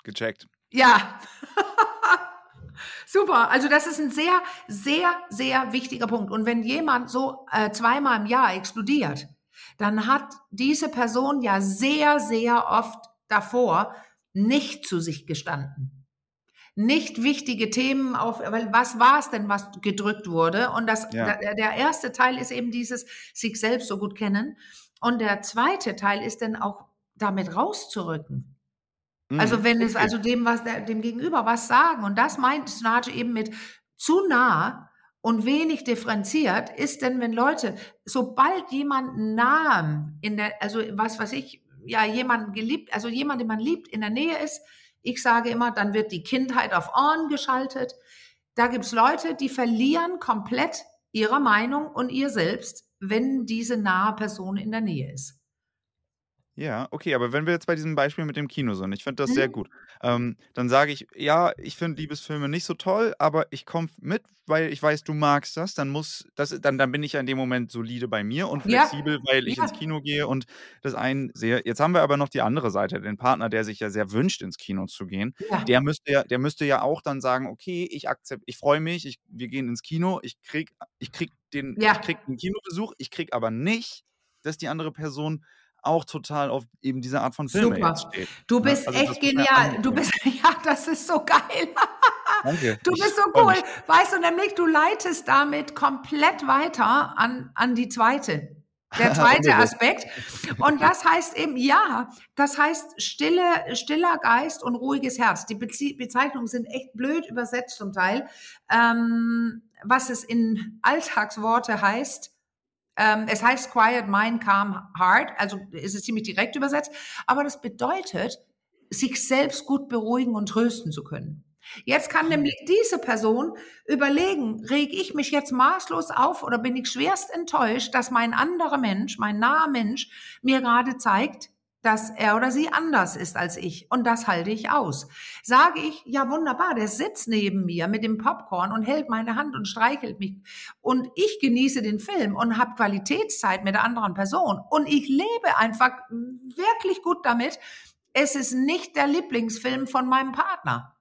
[SPEAKER 2] Gecheckt.
[SPEAKER 1] Ja. (laughs) Super. Also das ist ein sehr, sehr, sehr wichtiger Punkt. Und wenn jemand so äh, zweimal im Jahr explodiert, dann hat diese Person ja sehr, sehr oft davor nicht zu sich gestanden. Nicht wichtige Themen auf, weil was war es denn, was gedrückt wurde? Und das,
[SPEAKER 2] Ja.
[SPEAKER 1] der, der erste Teil ist eben dieses sich selbst so gut kennen. Und der zweite Teil ist dann auch damit rauszurücken. Also
[SPEAKER 2] Mhm,
[SPEAKER 1] wenn es also dem was der, dem Gegenüber was sagen und das meint Snarche eben mit zu nah und wenig differenziert ist denn wenn Leute sobald jemand nah in der also was was ich ja jemanden geliebt also jemand den man liebt in der Nähe ist ich sage immer dann wird die Kindheit auf on geschaltet. Da gibt's Leute die verlieren komplett ihre Meinung und ihr selbst wenn diese nahe Person in der Nähe ist
[SPEAKER 2] Ja, okay, aber wenn wir jetzt bei diesem Beispiel mit dem Kino sind, ich finde das sehr
[SPEAKER 1] Mhm.
[SPEAKER 2] gut. Ähm, dann sage ich, ja, ich finde Liebesfilme nicht so toll, aber ich komme mit, weil ich weiß, du magst das. Dann muss das, dann, dann bin ich ja in dem Moment solide bei mir und
[SPEAKER 1] Ja,
[SPEAKER 2] flexibel, weil ich
[SPEAKER 1] ja.
[SPEAKER 2] ins Kino gehe und das einen sehe. Jetzt haben wir aber noch die andere Seite, den Partner, der sich ja sehr wünscht, ins Kino zu gehen.
[SPEAKER 1] Ja.
[SPEAKER 2] Der müsste ja, der müsste ja auch dann sagen, okay, ich akzept, ich freue mich, ich, wir gehen ins Kino, ich krieg, ich krieg den,
[SPEAKER 1] Ja.
[SPEAKER 2] ich krieg den Kinobesuch, ich krieg aber nicht, dass die andere Person auch total auf eben diese Art von Filme
[SPEAKER 1] Super.
[SPEAKER 2] steht.
[SPEAKER 1] Du
[SPEAKER 2] Ne?
[SPEAKER 1] bist
[SPEAKER 2] Also, das
[SPEAKER 1] echt
[SPEAKER 2] muss man ja
[SPEAKER 1] genial. Du bist, (laughs) ja, das ist so geil.
[SPEAKER 2] Danke.
[SPEAKER 1] Du bist so cool. Weißt du, nämlich, du leitest damit komplett weiter an, an die zweite. Der (laughs) zweite. Aspekt. (laughs) Und das heißt eben, ja, das heißt stille, stiller Geist und ruhiges Herz. Die Bezie Bezeichnungen sind echt blöd übersetzt zum Teil. Ähm, was es in Alltagsworte heißt, es heißt Quiet Mind, Calm Heart, also ist es ziemlich direkt übersetzt, aber das bedeutet, sich selbst gut beruhigen und trösten zu können. Jetzt kann nämlich diese Person überlegen, reg ich mich jetzt maßlos auf oder bin ich schwerst enttäuscht, dass mein anderer Mensch, mein naher Mensch mir gerade zeigt, dass er oder sie anders ist als ich. Und das halte ich aus. Sage ich, ja wunderbar, der sitzt neben mir mit dem Popcorn und hält meine Hand und streichelt mich. Und ich genieße den Film und habe Qualitätszeit mit der anderen Person. Und ich lebe einfach wirklich gut damit. Es ist nicht der Lieblingsfilm von meinem Partner.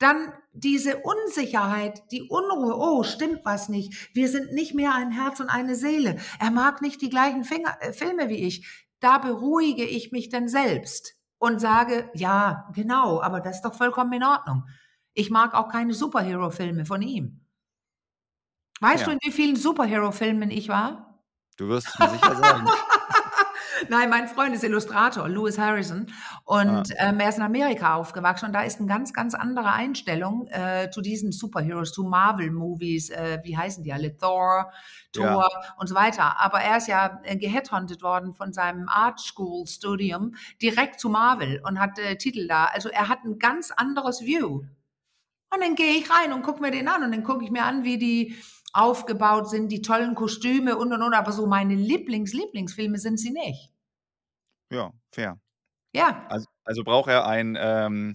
[SPEAKER 1] Dann diese Unsicherheit, die Unruhe, oh, stimmt was nicht. Wir sind nicht mehr ein Herz und eine Seele. Er mag nicht die gleichen Finger, äh, Filme wie ich. Da beruhige ich mich dann selbst und sage, ja, genau, aber das ist doch vollkommen in Ordnung. Ich mag auch keine Superhero-Filme von ihm. Weißt ja. du, in wie vielen Superhero-Filmen ich war?
[SPEAKER 2] Du wirst es mir sicher sagen. (laughs)
[SPEAKER 1] Nein, mein Freund ist Illustrator, Lewis Harrison. Und ah. ähm, er ist in Amerika aufgewachsen und da ist eine ganz, ganz andere Einstellung äh, zu diesen Superheroes, zu Marvel-Movies, äh, wie heißen die alle? Thor, Thor ja. und so weiter. Aber er ist ja äh, geheadhunted worden von seinem Art School Studium direkt zu Marvel und hat äh, Titel da. Also er hat ein ganz anderes View. Und dann gehe ich rein und gucke mir den an und dann gucke ich mir an, wie die aufgebaut sind, die tollen Kostüme und und und, aber so meine Lieblings-Lieblingsfilme sind sie nicht.
[SPEAKER 2] Ja, fair.
[SPEAKER 1] Ja.
[SPEAKER 2] Also, also braucht er ein, ähm,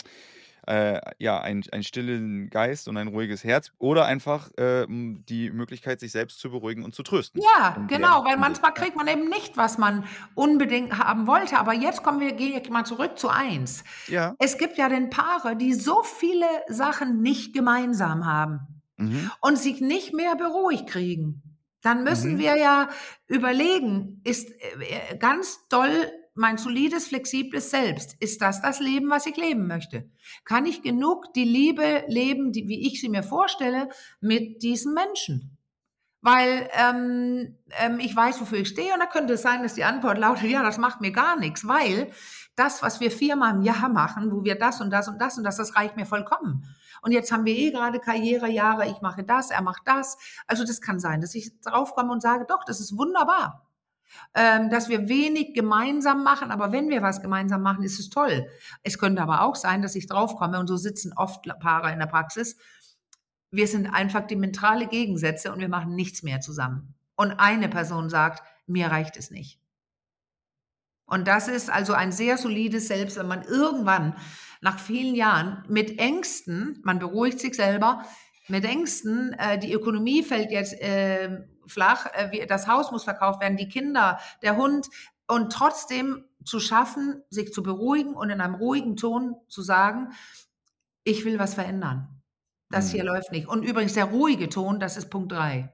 [SPEAKER 2] äh, ja, einen, einen stillen Geist und ein ruhiges Herz oder einfach äh, die Möglichkeit, sich selbst zu beruhigen und zu trösten.
[SPEAKER 1] Ja, genau, weil manchmal kriegt man eben nicht, was man unbedingt haben wollte. Aber jetzt kommen wir, gehen wir mal zurück zu eins.
[SPEAKER 2] Ja.
[SPEAKER 1] Es gibt ja den Paare, die so viele Sachen nicht gemeinsam haben mhm. und sich nicht mehr beruhigt kriegen. Dann müssen mhm. wir ja überlegen, ist äh, ganz doll mein solides, flexibles Selbst, ist das das Leben, was ich leben möchte? Kann ich genug die Liebe leben, die, wie ich sie mir vorstelle, mit diesen Menschen? Weil ähm, ähm, ich weiß, wofür ich stehe und da könnte es sein, dass die Antwort lautet, ja, das macht mir gar nichts, weil das, was wir viermal im Jahr machen, wo wir das und das und das und das, das reicht mir vollkommen. Und jetzt haben wir eh gerade Karrierejahre, ich mache das, er macht das. Also das kann sein, dass ich draufkomme und sage, doch, das ist wunderbar ähm, dass wir wenig gemeinsam machen, aber wenn wir was gemeinsam machen, ist es toll. Es könnte aber auch sein, dass ich draufkomme und so sitzen oft Paare in der Praxis. Wir sind einfach diametrale Gegensätze und wir machen nichts mehr zusammen. Und eine Person sagt, mir reicht es nicht. Und das ist also ein sehr solides Selbst, wenn man irgendwann nach vielen Jahren mit Ängsten, man beruhigt sich selber, mit Ängsten, äh, die Ökonomie fällt jetzt äh, flach, äh, das Haus muss verkauft werden, die Kinder, der Hund und trotzdem zu schaffen, sich zu beruhigen und in einem ruhigen Ton zu sagen, ich will was verändern. Das hier mhm. läuft nicht. Und übrigens der ruhige Ton, das ist Punkt drei.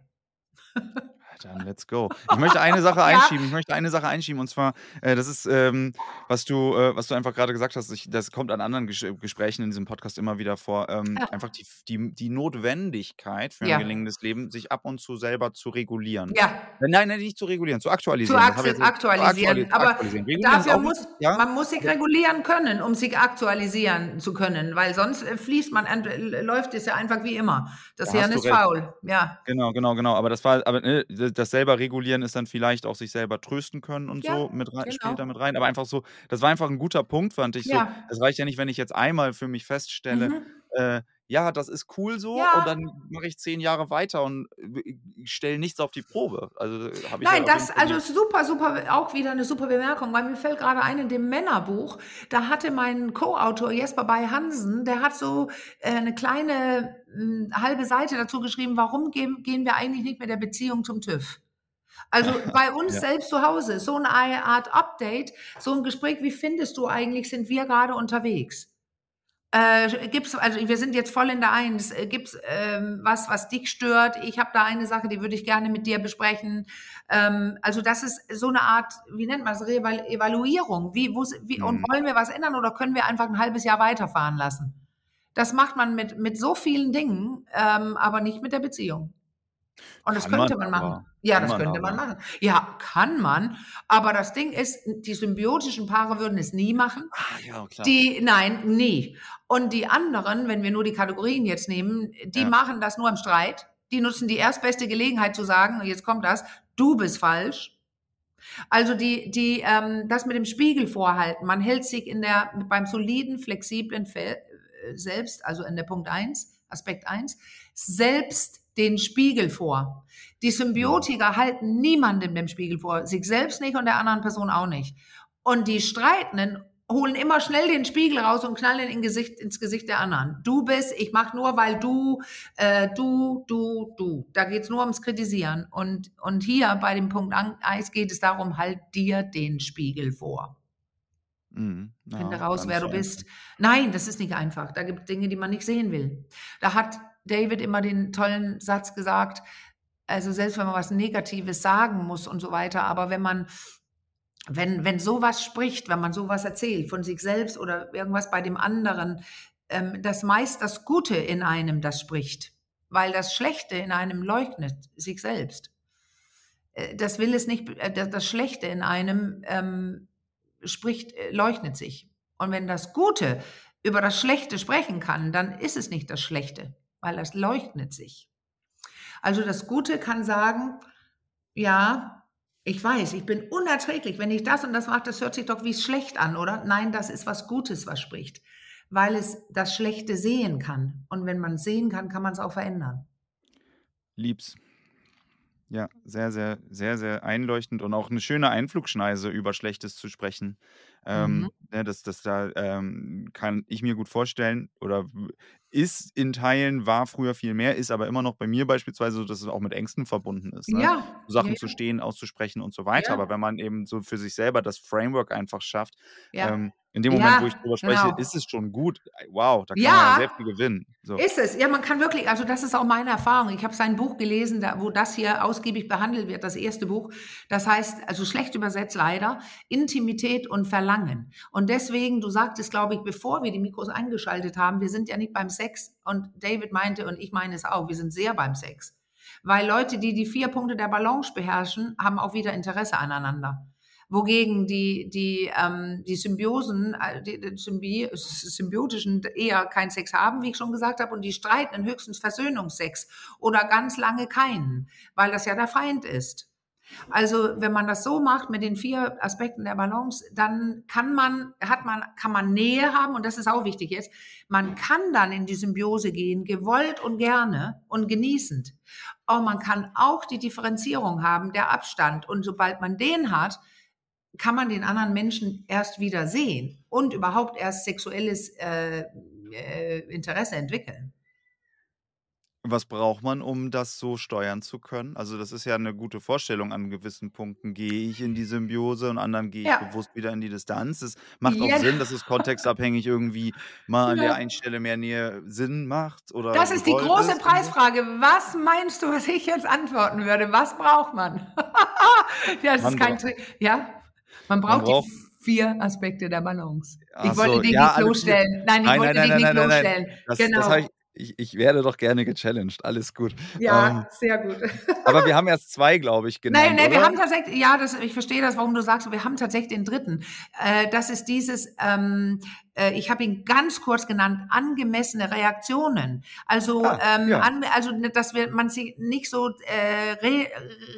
[SPEAKER 1] (laughs)
[SPEAKER 2] Dann let's go. Ich möchte eine Sache einschieben. Ich möchte eine Sache einschieben und zwar, äh, das ist, ähm, was du, äh, was du einfach gerade gesagt hast. Ich, das kommt an anderen Ges Gesprächen in diesem Podcast immer wieder vor. Ähm, ja. Einfach die, die, die Notwendigkeit für ein ja. gelingendes Leben, sich ab und zu selber zu regulieren.
[SPEAKER 1] Ja.
[SPEAKER 2] Äh, nein, nein, nicht zu regulieren, zu aktualisieren.
[SPEAKER 1] Zu aktualisieren. aktualisieren. Aber aktualisieren. dafür muss ja? man muss sich regulieren können, um sich aktualisieren zu können, weil sonst fließt man, läuft es ja einfach wie immer. Das Hirn ist faul. Ja.
[SPEAKER 2] Genau, genau, genau. Aber das war, aber ne, das selber regulieren ist dann vielleicht auch sich selber trösten können und ja, so mit rein, genau. spielt damit rein. Aber einfach so, das war einfach ein guter Punkt, fand ich ja. so. Es reicht ja nicht, wenn ich jetzt einmal für mich feststelle, mhm. äh, ja, das ist cool so ja. und dann mache ich zehn Jahre weiter und äh, stelle nichts auf die Probe. Also
[SPEAKER 1] ich Nein, das also super, super, auch wieder eine super Bemerkung, weil mir fällt gerade ein in dem Männerbuch, da hatte mein Co-Autor Jesper bei Hansen, der hat so äh, eine kleine äh, halbe Seite dazu geschrieben, warum gehen, gehen wir eigentlich nicht mit der Beziehung zum TÜV? Also (laughs) bei uns ja. selbst zu Hause, so eine Art Update, so ein Gespräch, wie findest du eigentlich, sind wir gerade unterwegs? Äh, gibt's, also wir sind jetzt voll in der Eins. Äh, gibt's ähm, was, was dich stört? Ich habe da eine Sache, die würde ich gerne mit dir besprechen. Ähm, also das ist so eine Art, wie nennt man es, Evaluierung. Wie, wie, mhm. Und wollen wir was ändern oder können wir einfach ein halbes Jahr weiterfahren lassen? Das macht man mit, mit so vielen Dingen, ähm, aber nicht mit der Beziehung. Und das könnte man, man machen. Ja, das könnte man machen. Ja, kann man. Aber das Ding ist, die symbiotischen Paare würden es nie machen.
[SPEAKER 2] Ah, ja, klar.
[SPEAKER 1] Die, nein, nie. Und die anderen, wenn wir nur die Kategorien jetzt nehmen, die ja. machen das nur im Streit. Die nutzen die erstbeste Gelegenheit zu sagen, jetzt kommt das, du bist falsch. Also die, die, ähm, das mit dem Spiegel vorhalten. Man hält sich in der, beim soliden, flexiblen Fel äh, Selbst, also in der Punkt eins Aspekt eins selbst den Spiegel vor. Die Symbiotiker halten niemandem den Spiegel vor, sich selbst nicht und der anderen Person auch nicht. Und die Streitenden holen immer schnell den Spiegel raus und knallen in Gesicht, ins Gesicht der anderen. Du bist, ich mach nur, weil du, äh, du, du, du. Da geht's nur ums Kritisieren. Und, und hier bei dem Punkt Eis geht es darum, halt dir den Spiegel vor. Mhm. Ja, Finde raus, wer du bist. Nein, das ist nicht einfach. Da gibt es Dinge, die man nicht sehen will. Da hat David immer den tollen Satz gesagt, also selbst wenn man was Negatives sagen muss und so weiter, aber wenn man, wenn, wenn sowas spricht, wenn man sowas erzählt von sich selbst oder irgendwas bei dem anderen, ähm, das meist das Gute in einem das spricht. weil das Schlechte in einem leugnet sich selbst. Äh, das will es nicht, äh, das Schlechte in einem ähm, spricht, äh, leugnet sich. Und wenn das Gute über das Schlechte sprechen kann, dann ist es nicht das Schlechte, weil das leugnet sich. Also das Gute kann sagen, ja, ich weiß, ich bin unerträglich, wenn ich das und das mache, das hört sich doch wie schlecht an, oder? Nein, das ist was Gutes, was spricht, weil es das Schlechte sehen kann. Und wenn man sehen kann, kann man es auch verändern.
[SPEAKER 2] Lieb's. Ja, sehr, sehr, sehr, sehr einleuchtend und auch eine schöne Einflugschneise, über Schlechtes zu sprechen. Ähm,
[SPEAKER 1] Mhm.
[SPEAKER 2] ne, das, das da ähm, kann ich mir gut vorstellen oder ist in Teilen, war früher viel mehr, ist aber immer noch bei mir beispielsweise so, dass es auch mit Ängsten verbunden ist. Ne?
[SPEAKER 1] Ja,
[SPEAKER 2] Sachen
[SPEAKER 1] ja,
[SPEAKER 2] zu stehen, auszusprechen und so weiter. Aber
[SPEAKER 1] ja,
[SPEAKER 2] wenn man eben so für sich selber das Framework einfach schafft,
[SPEAKER 1] ja,
[SPEAKER 2] ähm, in dem Moment, wo ich
[SPEAKER 1] ja,
[SPEAKER 2] drüber spreche,
[SPEAKER 1] genau.
[SPEAKER 2] ist es schon gut. Wow, da kann man ja sehr
[SPEAKER 1] Ja,
[SPEAKER 2] viel gewinnen. So.
[SPEAKER 1] ist es. Ja, man kann wirklich, also das ist auch meine Erfahrung. Ich habe sein Buch gelesen, da, wo das hier ausgiebig behandelt wird, das erste Buch. Das heißt, also schlecht übersetzt leider, Intimität und Verlangen. Und deswegen, du sagtest, glaube ich, bevor wir die Mikros eingeschaltet haben, wir sind ja nicht beim Sex. Und David meinte, und ich meine es auch, wir sind sehr beim Sex. Weil Leute, die die vier Punkte der Balance beherrschen, haben auch wieder Interesse aneinander. Wogegen die, die, ähm, die Symbiosen, äh, die Symbi Symbiotischen eher keinen Sex haben, wie ich schon gesagt habe, und die streiten höchstens Versöhnungsex oder ganz lange keinen, weil das ja der Feind ist. Also wenn man das so macht mit den vier Aspekten der Balance, dann kann man, hat man, kann man Nähe haben und das ist auch wichtig jetzt. Man kann dann in die Symbiose gehen, gewollt und gerne und genießend. Aber man kann auch die Differenzierung haben, der Abstand. Und sobald man den hat, kann man den anderen Menschen erst wieder sehen und überhaupt erst sexuelles äh, äh, Interesse entwickeln.
[SPEAKER 2] Was braucht man, um das so steuern zu können? Also, das ist ja eine gute Vorstellung an gewissen Punkten. Gehe ich in die Symbiose und anderen gehe ich
[SPEAKER 1] Ja,
[SPEAKER 2] bewusst wieder in die Distanz? Es macht auch
[SPEAKER 1] ja,
[SPEAKER 2] Sinn, dass es kontextabhängig irgendwie mal an der
[SPEAKER 1] ja.
[SPEAKER 2] einen Stelle mehr Nähe Sinn macht oder
[SPEAKER 1] Das ist die
[SPEAKER 2] gewollt
[SPEAKER 1] große
[SPEAKER 2] ist und so.
[SPEAKER 1] Preisfrage. Was meinst du, was ich jetzt antworten würde? Was braucht man? ja, (laughs) das ist
[SPEAKER 2] Man
[SPEAKER 1] kein
[SPEAKER 2] braucht
[SPEAKER 1] Trick. Ja, man
[SPEAKER 2] man
[SPEAKER 1] braucht die
[SPEAKER 2] braucht
[SPEAKER 1] vier Aspekte der Balance. Ich
[SPEAKER 2] ach
[SPEAKER 1] wollte
[SPEAKER 2] so,
[SPEAKER 1] dich
[SPEAKER 2] ja,
[SPEAKER 1] nicht
[SPEAKER 2] alles gut.
[SPEAKER 1] bloßstellen. Nein, ich
[SPEAKER 2] Nein, nein,
[SPEAKER 1] wollte
[SPEAKER 2] nein,
[SPEAKER 1] dich
[SPEAKER 2] nein,
[SPEAKER 1] nicht
[SPEAKER 2] nein, nein, nein.
[SPEAKER 1] bloßstellen.
[SPEAKER 2] Das das habe
[SPEAKER 1] Genau.
[SPEAKER 2] Ich ich werde doch gerne gechallenged, alles gut. Ähm,
[SPEAKER 1] Ja, sehr gut.
[SPEAKER 2] aber wir (laughs) haben erst 2, glaube ich,
[SPEAKER 1] Nein,
[SPEAKER 2] genannt,
[SPEAKER 1] nein, wir
[SPEAKER 2] oder?
[SPEAKER 1] haben tatsächlich, ja, das, ich verstehe das, warum du sagst, wir haben tatsächlich den dritten. Äh, das ist dieses, ähm, äh, ich habe ihn ganz kurz genannt, angemessene Reaktionen. Also,
[SPEAKER 2] Ah,
[SPEAKER 1] ähm,
[SPEAKER 2] ja.
[SPEAKER 1] an, also ne, dass wir, man sie nicht so äh, re,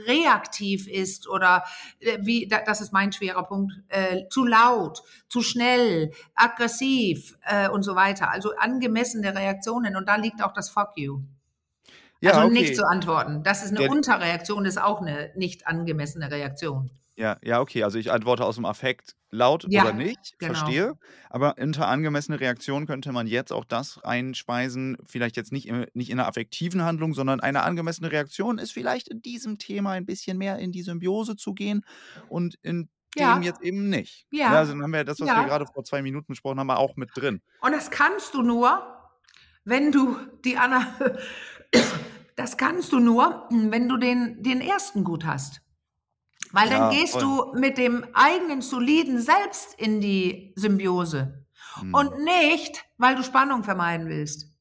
[SPEAKER 1] reaktiv ist oder äh, wie, da, das ist mein schwerer Punkt, äh, zu laut, zu schnell, aggressiv äh, und so weiter. Also angemessene Reaktionen und da liegt auch das Fuck you.
[SPEAKER 2] Ja,
[SPEAKER 1] Also nicht
[SPEAKER 2] okay.
[SPEAKER 1] zu antworten. Das ist eine
[SPEAKER 2] Der
[SPEAKER 1] Unterreaktion, ist auch eine nicht angemessene Reaktion.
[SPEAKER 2] Ja, ja, okay. Also ich antworte aus dem Affekt laut oder
[SPEAKER 1] Ja,
[SPEAKER 2] nicht,
[SPEAKER 1] genau.
[SPEAKER 2] verstehe. Aber unter angemessene Reaktion könnte man jetzt auch das einspeisen, vielleicht jetzt nicht, im, nicht in einer affektiven Handlung, sondern eine angemessene Reaktion ist vielleicht in diesem Thema ein bisschen mehr in die Symbiose zu gehen und in dem
[SPEAKER 1] Ja,
[SPEAKER 2] jetzt eben nicht. Ja,
[SPEAKER 1] ja,
[SPEAKER 2] also dann haben wir das, was wir gerade vor zwei Minuten besprochen haben, auch mit drin.
[SPEAKER 1] Und das kannst du nur, wenn du die Anna, (coughs) das kannst du nur, wenn du den, den ersten gut hast. Weil dann
[SPEAKER 2] Ja,
[SPEAKER 1] gehst
[SPEAKER 2] voll.
[SPEAKER 1] du mit dem eigenen soliden Selbst in die Symbiose und
[SPEAKER 2] Hm.
[SPEAKER 1] nicht, weil du Spannung vermeiden willst.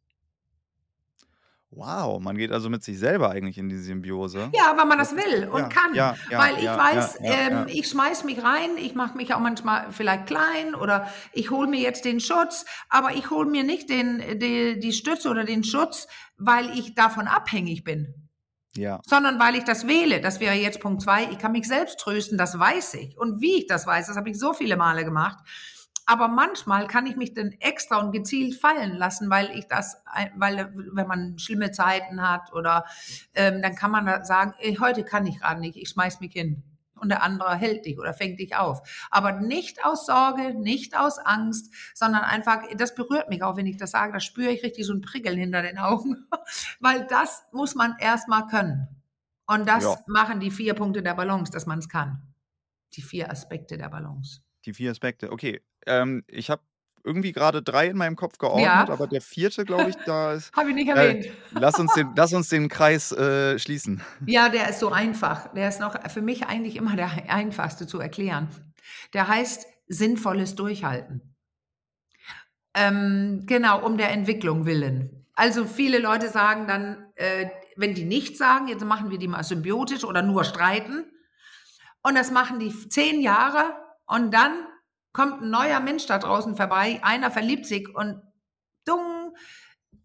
[SPEAKER 2] Wow, man geht also mit sich selber eigentlich in die Symbiose.
[SPEAKER 1] Ja, weil man
[SPEAKER 2] Das
[SPEAKER 1] will und
[SPEAKER 2] ja,
[SPEAKER 1] kann.
[SPEAKER 2] ja, ja,
[SPEAKER 1] Weil ich weiß, ähm, ich schmeiß mich rein, ich mache mich auch manchmal vielleicht klein oder ich hole mir jetzt den Schutz, aber ich hole mir nicht den, die, die Stütze oder den Schutz, weil ich davon abhängig bin,
[SPEAKER 2] Ja,
[SPEAKER 1] sondern weil ich das wähle. Das wäre jetzt Punkt zwei. Ich kann mich selbst trösten, das weiß ich. Und wie ich das weiß, das habe ich so viele Male gemacht. Aber manchmal kann ich mich dann extra und gezielt fallen lassen, weil ich das, ein- weil wenn man schlimme Zeiten hat oder ähm, dann kann man sagen, heute kann ich gerade nicht, ich schmeiß mich hin. Und der andere hält dich oder fängt dich auf. Aber nicht aus Sorge, nicht aus Angst, sondern einfach, das berührt mich auch, wenn ich das sage, da spüre ich richtig so ein Prickeln hinter den Augen, (laughs) weil das muss man erstmal können. Und das
[SPEAKER 2] ja.
[SPEAKER 1] machen die vier Punkte der Balance, dass man es kann. Die vier Aspekte der Balance.
[SPEAKER 2] Die vier Aspekte. Okay, ähm, ich habe irgendwie gerade drei in meinem Kopf geordnet,
[SPEAKER 1] Ja,
[SPEAKER 2] aber der vierte, glaube ich, da ist. (laughs)
[SPEAKER 1] habe ich nicht
[SPEAKER 2] Äh,
[SPEAKER 1] erwähnt.
[SPEAKER 2] lass, uns den, (laughs) lass uns den Kreis äh, schließen.
[SPEAKER 1] Ja, der ist so einfach. Der ist noch für mich eigentlich immer der einfachste zu erklären. Der heißt sinnvolles Durchhalten. Ähm, genau, um der Entwicklung willen. Also viele Leute sagen dann, äh, wenn die nichts sagen, jetzt machen wir die mal symbiotisch oder nur streiten. Und das machen die zehn Jahre und dann kommt ein neuer Mensch da draußen vorbei, einer verliebt sich und dung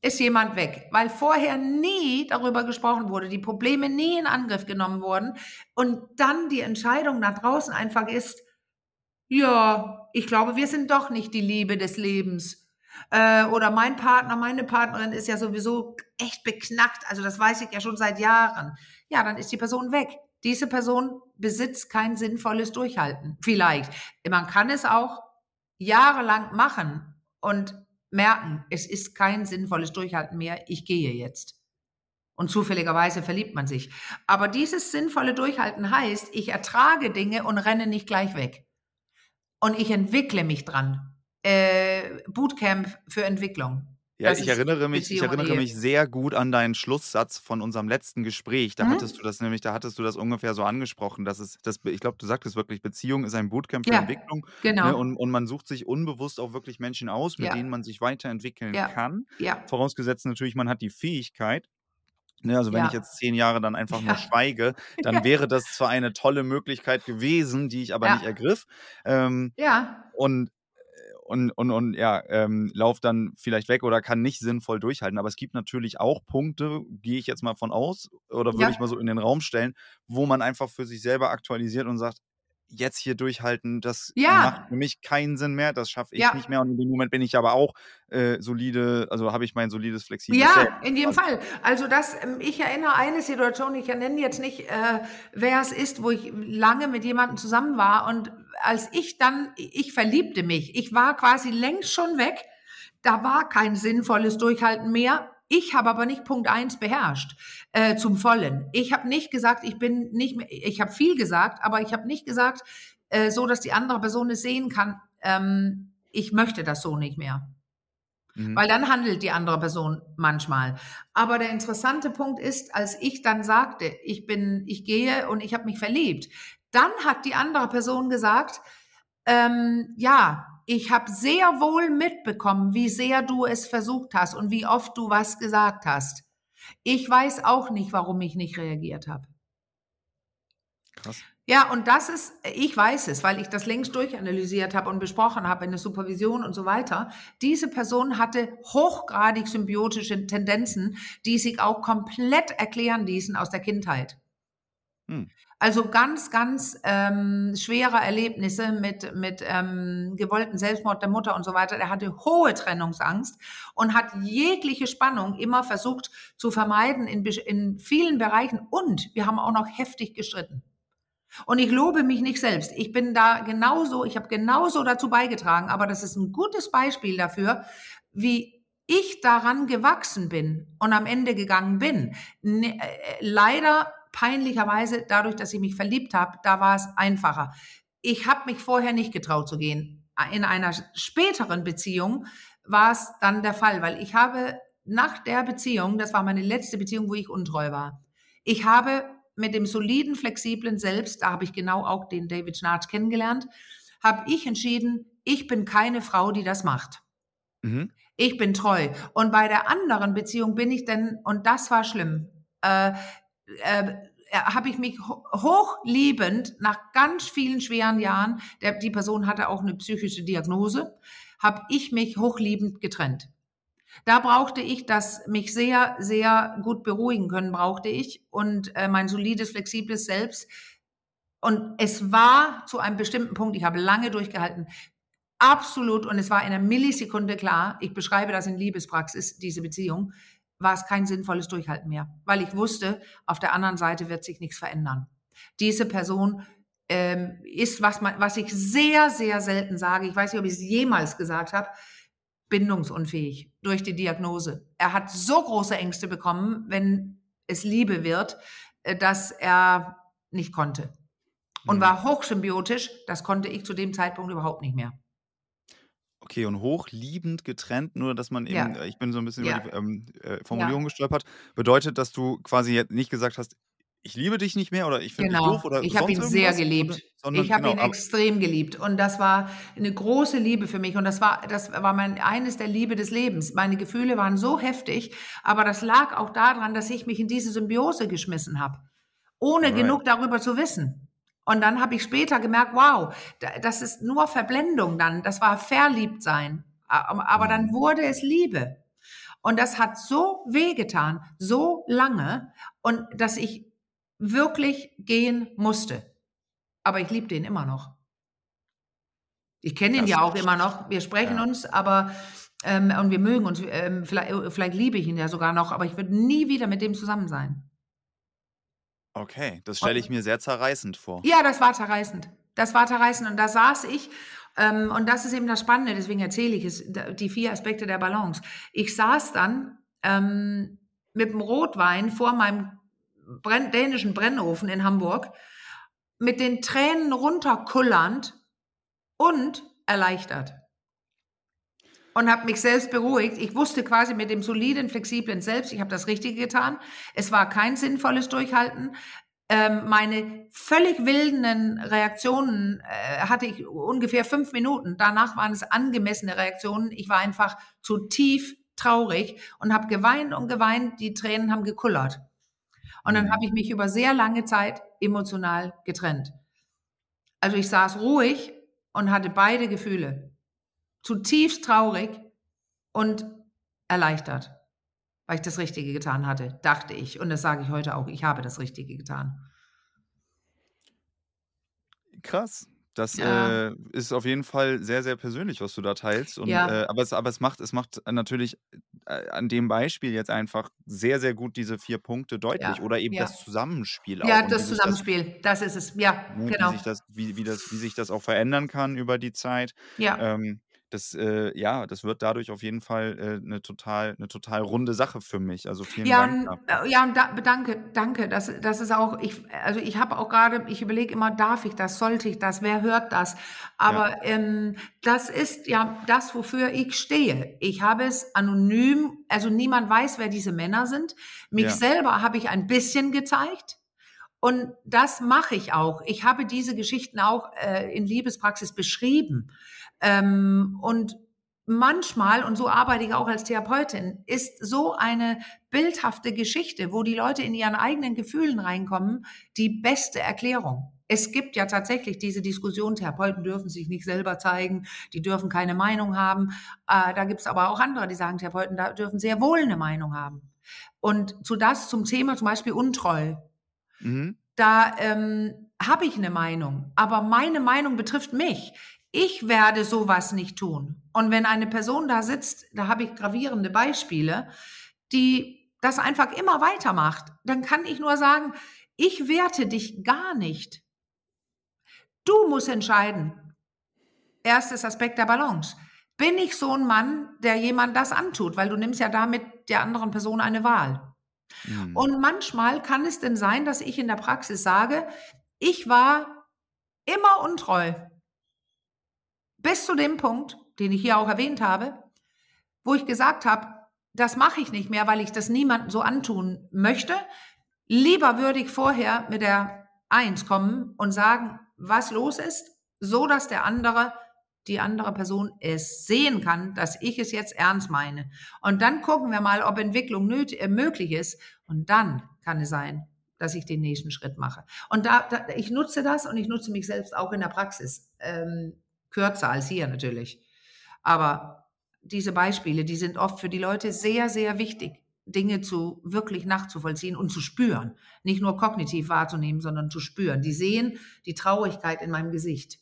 [SPEAKER 1] ist jemand weg, weil vorher nie darüber gesprochen wurde, die Probleme nie in Angriff genommen wurden und dann die Entscheidung nach draußen einfach ist, ja, ich glaube, wir sind doch nicht die Liebe des Lebens. Äh, oder mein Partner, meine Partnerin ist ja sowieso echt beknackt, also das weiß ich ja schon seit Jahren. Ja, dann ist die Person weg. Diese Person besitzt kein sinnvolles Durchhalten. Vielleicht. Man kann es auch jahrelang machen und merken, es ist kein sinnvolles Durchhalten mehr, ich gehe jetzt. Und zufälligerweise verliebt man sich. Aber dieses sinnvolle Durchhalten heißt, ich ertrage Dinge und renne nicht gleich weg. Und ich entwickle mich dran. Äh, Bootcamp für Entwicklung.
[SPEAKER 2] Ja, ich erinnere mich, ich erinnere mich sehr gut an deinen Schlusssatz von unserem letzten Gespräch. Da mhm. hattest du das nämlich, da hattest du das ungefähr so angesprochen, dass es, das, ich glaube, du sagtest wirklich, Beziehung ist ein Bootcamp für ja, Entwicklung. Ne, genau. Und, und man sucht sich unbewusst auch wirklich Menschen aus, mit ja. denen man sich weiterentwickeln ja. kann. Ja. Vorausgesetzt natürlich, man hat die Fähigkeit. Ne, also wenn ja. ich jetzt zehn Jahre dann einfach nur schweige, (laughs) dann wäre das zwar eine tolle Möglichkeit gewesen, die ich aber nicht ergriff. Ähm, ja. Und und, und, und ja, ähm, lauft dann vielleicht weg oder kann nicht sinnvoll durchhalten. Aber es gibt natürlich auch Punkte, gehe ich jetzt mal von aus, oder würde ja. ich mal so in den Raum stellen, wo man einfach für sich selber aktualisiert und sagt, jetzt hier durchhalten, das ja. macht für mich keinen Sinn mehr, das schaffe ich ja. nicht mehr. Und in dem Moment bin ich aber auch äh, solide, also habe ich mein solides, flexibles
[SPEAKER 1] Ja, Selbst. in jedem Fall. Also das, ähm, ich erinnere eine Situation, ich nenne jetzt nicht, äh, wer es ist, wo ich lange mit jemandem zusammen war und als ich dann, ich verliebte mich, ich war quasi längst schon weg, da war kein sinnvolles Durchhalten mehr. Ich habe aber nicht Punkt eins beherrscht äh, zum Vollen. Ich habe nicht gesagt, ich bin nicht mehr, ich habe viel gesagt, aber ich habe nicht gesagt, äh, so dass die andere Person es sehen kann, ähm, ich möchte das so nicht mehr. Mhm. Weil dann handelt die andere Person manchmal. Aber der interessante Punkt ist, als ich dann sagte, ich bin, ich gehe und ich habe mich verliebt, dann hat die andere Person gesagt, ähm, ja, ich habe sehr wohl mitbekommen, wie sehr du es versucht hast und wie oft du was gesagt hast. Ich weiß auch nicht, warum ich nicht reagiert habe. Krass. Ja, und das ist, ich weiß es, weil ich das längst durchanalysiert habe und besprochen habe in der Supervision und so weiter. Diese Person hatte hochgradig symbiotische Tendenzen, die sich auch komplett erklären ließen aus der Kindheit. Hm. Also ganz, ganz ähm, schwere Erlebnisse mit, mit ähm, gewollten Selbstmord der Mutter und so weiter. Er hatte hohe Trennungsangst und hat jegliche Spannung immer versucht zu vermeiden in, in vielen Bereichen. Und wir haben auch noch heftig gestritten. Und ich lobe mich nicht selbst. Ich bin da genauso, ich habe genauso dazu beigetragen, aber das ist ein gutes Beispiel dafür, wie ich daran gewachsen bin und am Ende gegangen bin. Ne, äh, leider peinlicherweise, dadurch, dass ich mich verliebt habe, da war es einfacher. Ich habe mich vorher nicht getraut zu gehen. In einer späteren Beziehung war es dann der Fall, weil ich habe nach der Beziehung, das war meine letzte Beziehung, wo ich untreu war, ich habe mit dem soliden, flexiblen Selbst, da habe ich genau auch den David Schnarch kennengelernt, habe ich entschieden, ich bin keine Frau, die das macht. Mhm. Ich bin treu. Und bei der anderen Beziehung bin ich denn, und das war schlimm, äh, äh, habe ich mich hochliebend nach ganz vielen schweren Jahren, der, die Person hatte auch eine psychische Diagnose, habe ich mich hochliebend getrennt. Da brauchte ich das, mich sehr, sehr gut beruhigen können, brauchte ich und äh, mein solides, flexibles Selbst. Und es war zu einem bestimmten Punkt, ich habe lange durchgehalten, absolut, und es war in einer Millisekunde klar, ich beschreibe das in Liebespraxis, diese Beziehung, war es kein sinnvolles Durchhalten mehr, weil ich wusste, auf der anderen Seite wird sich nichts verändern. Diese Person ähm, ist, was, man, was ich sehr, sehr selten sage, ich weiß nicht, ob ich es jemals gesagt habe, bindungsunfähig durch die Diagnose. Er hat so große Ängste bekommen, wenn es Liebe wird, äh, dass er nicht konnte. Und mhm. war hochsymbiotisch, das konnte ich zu dem Zeitpunkt überhaupt nicht mehr.
[SPEAKER 2] Okay, und hochliebend getrennt, nur dass man eben, Ja. Äh, ich bin so ein bisschen über die ähm, äh, Formulierung Ja. gestolpert, bedeutet, dass du quasi jetzt nicht gesagt hast, ich liebe dich nicht mehr oder ich finde
[SPEAKER 1] genau.
[SPEAKER 2] dich doof oder
[SPEAKER 1] ich habe ihn sehr geliebt.
[SPEAKER 2] Sondern,
[SPEAKER 1] ich habe
[SPEAKER 2] genau,
[SPEAKER 1] ihn extrem geliebt und das war eine große Liebe für mich und das war das war mein eines der Liebe des Lebens. Meine Gefühle waren so heftig, aber das lag auch daran, dass ich mich in diese Symbiose geschmissen habe, ohne right. genug darüber zu wissen. Und dann habe ich später gemerkt, wow, das ist nur Verblendung dann, das war verliebt sein. Aber dann mhm. wurde es Liebe. Und das hat so wehgetan, so lange, und dass ich wirklich gehen musste. Aber ich liebe den immer noch. Ich kenne ihn das ja auch immer noch. Wir sprechen ja. uns, aber ähm, und wir mögen uns. Ähm, vielleicht, äh, vielleicht liebe ich ihn ja sogar noch, aber ich würde nie wieder mit dem zusammen sein.
[SPEAKER 2] Okay, das stelle ich mir sehr zerreißend vor.
[SPEAKER 1] Ja, das war zerreißend. Das war zerreißend. Und da saß ich, ähm, und das ist eben das Spannende, deswegen erzähle ich es, die vier Aspekte der Balance. Ich saß dann ähm, mit dem Rotwein vor meinem Brenn dänischen Brennofen in Hamburg mit den Tränen runterkullernd und erleichtert. Und habe mich selbst beruhigt. Ich wusste quasi mit dem soliden, flexiblen Selbst, ich habe das Richtige getan. Es war kein sinnvolles Durchhalten. Ähm, meine völlig wilden Reaktionen äh, hatte ich ungefähr fünf Minuten. Danach waren es angemessene Reaktionen. Ich war einfach zu tief traurig und habe geweint und geweint. Die Tränen haben gekullert. Und dann mhm. habe ich mich über sehr lange Zeit emotional getrennt. Also ich saß ruhig und hatte beide Gefühle. Zutiefst traurig und erleichtert, weil ich das Richtige getan hatte, dachte ich. Und das sage ich heute auch, ich habe das Richtige getan.
[SPEAKER 2] Krass. Das ja. äh, ist auf jeden Fall sehr, sehr persönlich, was du da teilst. Und, ja. äh, aber, es, aber es macht, es macht natürlich äh, an dem Beispiel jetzt einfach sehr, sehr gut diese vier Punkte deutlich. Ja. Oder eben das Zusammenspiel
[SPEAKER 1] auch. Ja, das Zusammenspiel, das, das, ist es. Ja, genau.
[SPEAKER 2] Wie sich, das, wie, wie, das, wie sich das auch verändern kann über die Zeit.
[SPEAKER 1] Ja.
[SPEAKER 2] Ähm, das, äh, ja, das wird dadurch auf jeden Fall äh, eine, total, eine total runde Sache für mich. Also vielen
[SPEAKER 1] ja,
[SPEAKER 2] Dank.
[SPEAKER 1] Äh, ja, und da, danke, danke. Das, das ist auch, ich, also ich habe auch gerade, ich überlege immer, darf ich das, sollte ich das, wer hört das? Aber ja. ähm, das ist ja das, wofür ich stehe. Ich habe es anonym, also niemand weiß, wer diese Männer sind. Mich ja. selber habe ich ein bisschen gezeigt. Und das mache ich auch. Ich habe diese Geschichten auch äh, in Liebespraxis beschrieben. Ähm, und manchmal, und so arbeite ich auch als Therapeutin, ist so eine bildhafte Geschichte, wo die Leute in ihren eigenen Gefühlen reinkommen, die beste Erklärung. Es gibt ja tatsächlich diese Diskussion, Therapeuten dürfen sich nicht selber zeigen, die dürfen keine Meinung haben. Äh, da gibt es aber auch andere, die sagen, Therapeuten da dürfen sehr wohl eine Meinung haben. Und zu das zum Thema zum Beispiel Untreu. Mhm. Da ähm, habe ich eine Meinung, aber meine Meinung betrifft mich ich werde sowas nicht tun. Und wenn eine Person da sitzt, da habe ich gravierende Beispiele, die das einfach immer weitermacht, dann kann ich nur sagen, ich werte dich gar nicht. Du musst entscheiden. Erstes Aspekt der Balance. Bin ich so ein Mann, der jemand das antut? Weil du nimmst ja damit der anderen Person eine Wahl. Mhm. Und manchmal kann es denn sein, dass ich in der Praxis sage, ich war immer untreu. Bis zu dem Punkt, den ich hier auch erwähnt habe, wo ich gesagt habe, das mache ich nicht mehr, weil ich das niemandem so antun möchte. Lieber würde ich vorher mit der Eins kommen und sagen, was los ist, so dass der andere, die andere Person es sehen kann, dass ich es jetzt ernst meine. Und dann gucken wir mal, ob Entwicklung äh, möglich ist. Und dann kann es sein, dass ich den nächsten Schritt mache. Und da, da ich nutze das und ich nutze mich selbst auch in der Praxis. Ähm, kürzer als hier natürlich. Aber diese Beispiele, die sind oft für die Leute sehr, sehr wichtig, Dinge zu wirklich nachzuvollziehen und zu spüren. Nicht nur kognitiv wahrzunehmen, sondern zu spüren. Die sehen die Traurigkeit in meinem Gesicht.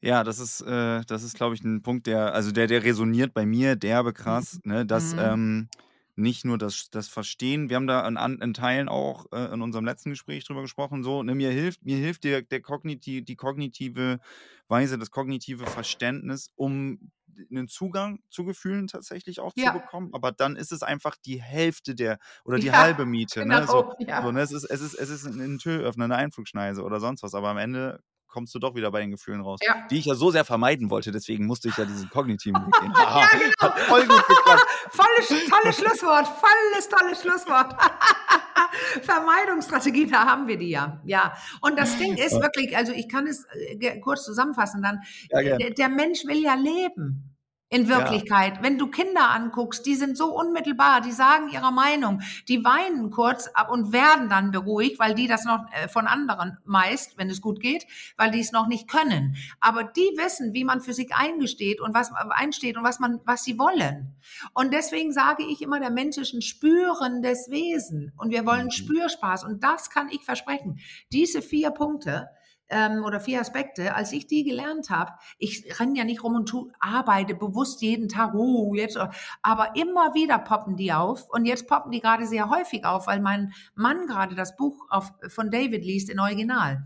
[SPEAKER 2] Ja, das ist, äh, das ist, glaube ich, ein Punkt, der, also der, der resoniert bei mir derbe krass, mhm. ne, dass, mhm. ähm, nicht nur das, das Verstehen, wir haben da in, in Teilen auch äh, in unserem letzten Gespräch drüber gesprochen, so, ne, mir hilft, mir hilft der, der kognitiv, die kognitive Weise, das kognitive Verständnis, um einen Zugang zu Gefühlen tatsächlich auch ja. zu bekommen. Aber dann ist es einfach die Hälfte der oder die ja, halbe Miete. Genau, (laughs) ne? So, ja. so, ne? Es ist, es ist, es ist ein Türöffner, eine Einflugschneise oder sonst was. Aber am Ende kommst du doch wieder bei den Gefühlen raus. Ja. Die ich ja so sehr vermeiden wollte, deswegen musste ich ja diesen kognitiven Weg gehen. (laughs) ja, genau.
[SPEAKER 1] Hat voll gut geklappt. Volles, tolles Schlusswort, volles, tolles Schlusswort. (laughs) Vermeidungsstrategie, da haben wir die ja. Ja. Und das Ding ist wirklich, also ich kann es äh, kurz zusammenfassen dann. Ja, der Mensch will ja leben in Wirklichkeit. Ja. Wenn du Kinder anguckst, die sind so unmittelbar, die sagen ihre Meinung, die weinen kurz ab und werden dann beruhigt, weil die das noch äh, von anderen meist, wenn es gut geht, weil die es noch nicht können. Aber die wissen, wie man für sich eingesteht und was einsteht und was man, was sie wollen. Und deswegen sage ich immer, der Mensch ist ein spürendes Wesen und wir wollen mhm. Spürspaß und das kann ich versprechen. Diese vier Punkte, ähm, oder vier Aspekte, als ich die gelernt habe, ich renne ja nicht rum und tu, arbeite bewusst jeden Tag, oh, jetzt, aber immer wieder poppen die auf und jetzt poppen die gerade sehr häufig auf, weil mein Mann gerade das Buch auf, von David liest in Original.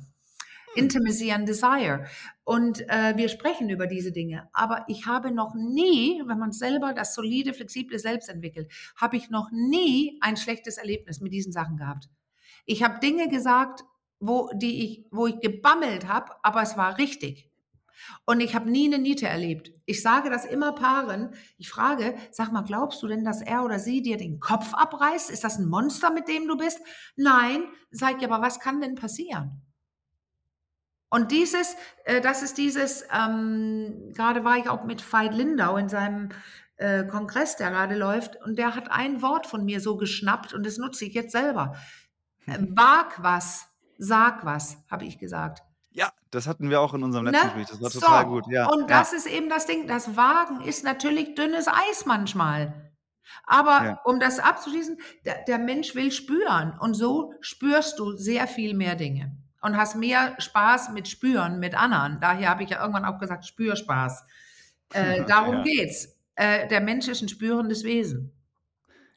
[SPEAKER 1] Hm. Intimacy and Desire. Und äh, wir sprechen über diese Dinge. Aber ich habe noch nie, wenn man selber das solide, flexible Selbst entwickelt, habe ich noch nie ein schlechtes Erlebnis mit diesen Sachen gehabt. Ich habe Dinge gesagt, wo, die ich, wo ich gebammelt habe, aber es war richtig. Und ich habe nie eine Niete erlebt. Ich sage das immer Paaren. Ich frage, sag mal, glaubst du denn, dass er oder sie dir den Kopf abreißt? Ist das ein Monster, mit dem du bist? Nein. Sag ich, aber was kann denn passieren? Und dieses, äh, das ist dieses, ähm, gerade war ich auch mit Veit Lindau in seinem äh, Kongress, der gerade läuft, und der hat ein Wort von mir so geschnappt und das nutze ich jetzt selber. Äh, (laughs) wag was. Sag was, habe ich gesagt.
[SPEAKER 2] Ja, das hatten wir auch in unserem letzten ne? Gespräch. Das war so. total gut. Ja,
[SPEAKER 1] und das ja. ist eben das Ding. Das Wagen ist natürlich dünnes Eis manchmal. Aber ja. um das abzuschließen, der, der, Mensch will spüren. Und so spürst du sehr viel mehr Dinge. Und hast mehr Spaß mit Spüren, mit anderen. Daher habe ich ja irgendwann auch gesagt, Spürspaß. (laughs) Äh, darum ja. geht's. Äh, der Mensch ist ein spürendes Wesen.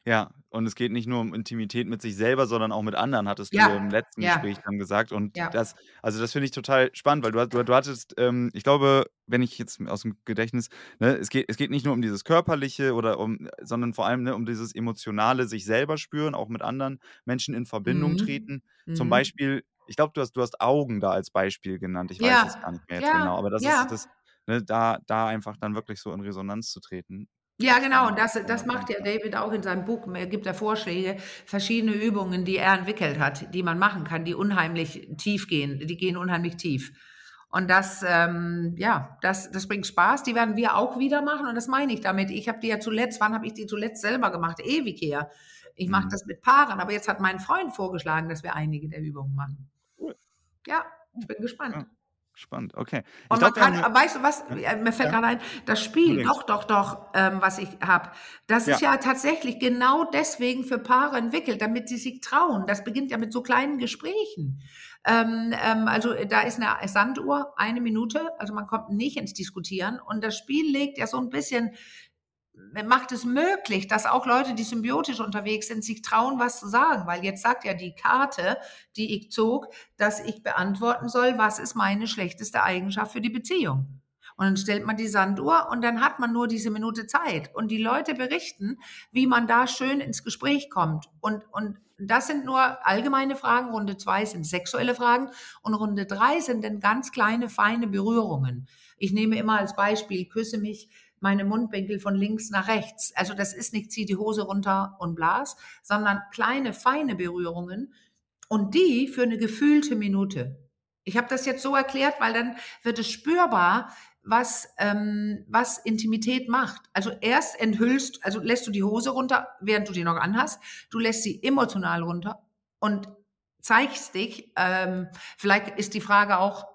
[SPEAKER 2] Ja, und es geht nicht nur um Intimität mit sich selber, sondern auch mit anderen, hattest ja. du im letzten ja. Gespräch dann gesagt. Und ja. das, also das finde ich total spannend, weil du, du, du hattest, ähm, ich glaube, wenn ich jetzt aus dem Gedächtnis, ne, es geht, es geht nicht nur um dieses Körperliche oder um, sondern vor allem ne, um dieses Emotionale, sich selber spüren, auch mit anderen Menschen in Verbindung mhm. treten. Mhm. Zum Beispiel, ich glaube, du hast, du hast Augen da als Beispiel genannt. Ich weiß es gar nicht mehr jetzt genau, aber das ist das, ne, da, da einfach dann wirklich so in Resonanz zu treten.
[SPEAKER 1] Ja, genau. Und das, das macht ja David auch in seinem Buch. Er gibt da Vorschläge, verschiedene Übungen, die er entwickelt hat, die man machen kann, die unheimlich tief gehen. Die gehen unheimlich tief. Und das, ähm, ja, das, das bringt Spaß. Die werden wir auch wieder machen. Und das meine ich damit. Ich habe die ja zuletzt, wann habe ich die zuletzt selber gemacht? Ewig her. Ich mache mhm. das mit Paaren. Aber jetzt hat mein Freund vorgeschlagen, dass wir einige der Übungen machen. Ja, ich bin gespannt. Ja.
[SPEAKER 2] Spannend, okay.
[SPEAKER 1] Ich und glaub, man kann, weißt du was, ja. mir fällt ja. gerade ein, das Spiel, doch, doch, doch, ähm, was ich habe, das ja. ist ja tatsächlich genau deswegen für Paare entwickelt, damit sie sich trauen. Das beginnt ja mit so kleinen Gesprächen. Ähm, ähm, also da ist eine Sanduhr, eine Minute, also man kommt nicht ins Diskutieren und das Spiel legt ja so ein bisschen macht es möglich, dass auch Leute, die symbiotisch unterwegs sind, sich trauen, was zu sagen. Weil jetzt sagt ja die Karte, die ich zog, dass ich beantworten soll, was ist meine schlechteste Eigenschaft für die Beziehung. Und dann stellt man die Sanduhr und dann hat man nur diese Minute Zeit. Und die Leute berichten, wie man da schön ins Gespräch kommt. Und, und das sind nur allgemeine Fragen. Runde zwei sind sexuelle Fragen. Und Runde drei sind dann ganz kleine, feine Berührungen. Ich nehme immer als Beispiel, küsse mich, meine Mundwinkel von links nach rechts. Also das ist nicht zieh die Hose runter und blas, sondern kleine, feine Berührungen und die für eine gefühlte Minute. Ich habe das jetzt so erklärt, weil dann wird es spürbar, was, ähm, was Intimität macht. Also erst enthüllst, also lässt du die Hose runter, während du die noch anhast, du lässt sie emotional runter und zeigst dich. Ähm, vielleicht ist die Frage auch,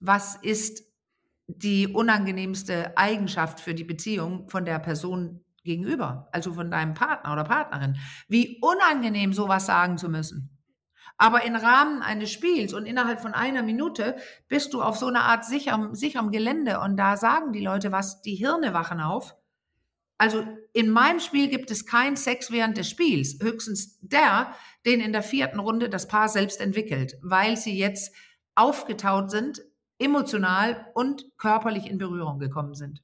[SPEAKER 1] was ist die unangenehmste Eigenschaft für die Beziehung von der Person gegenüber, also von deinem Partner oder Partnerin. Wie unangenehm sowas sagen zu müssen. Aber im Rahmen eines Spiels und innerhalb von einer Minute bist du auf so einer Art sicherem, sicherem Gelände und da sagen die Leute was, die Hirne wachen auf. Also in meinem Spiel gibt es keinen Sex während des Spiels, höchstens der, den in der vierten Runde das Paar selbst entwickelt, weil sie jetzt aufgetaut sind emotional und körperlich in Berührung gekommen sind.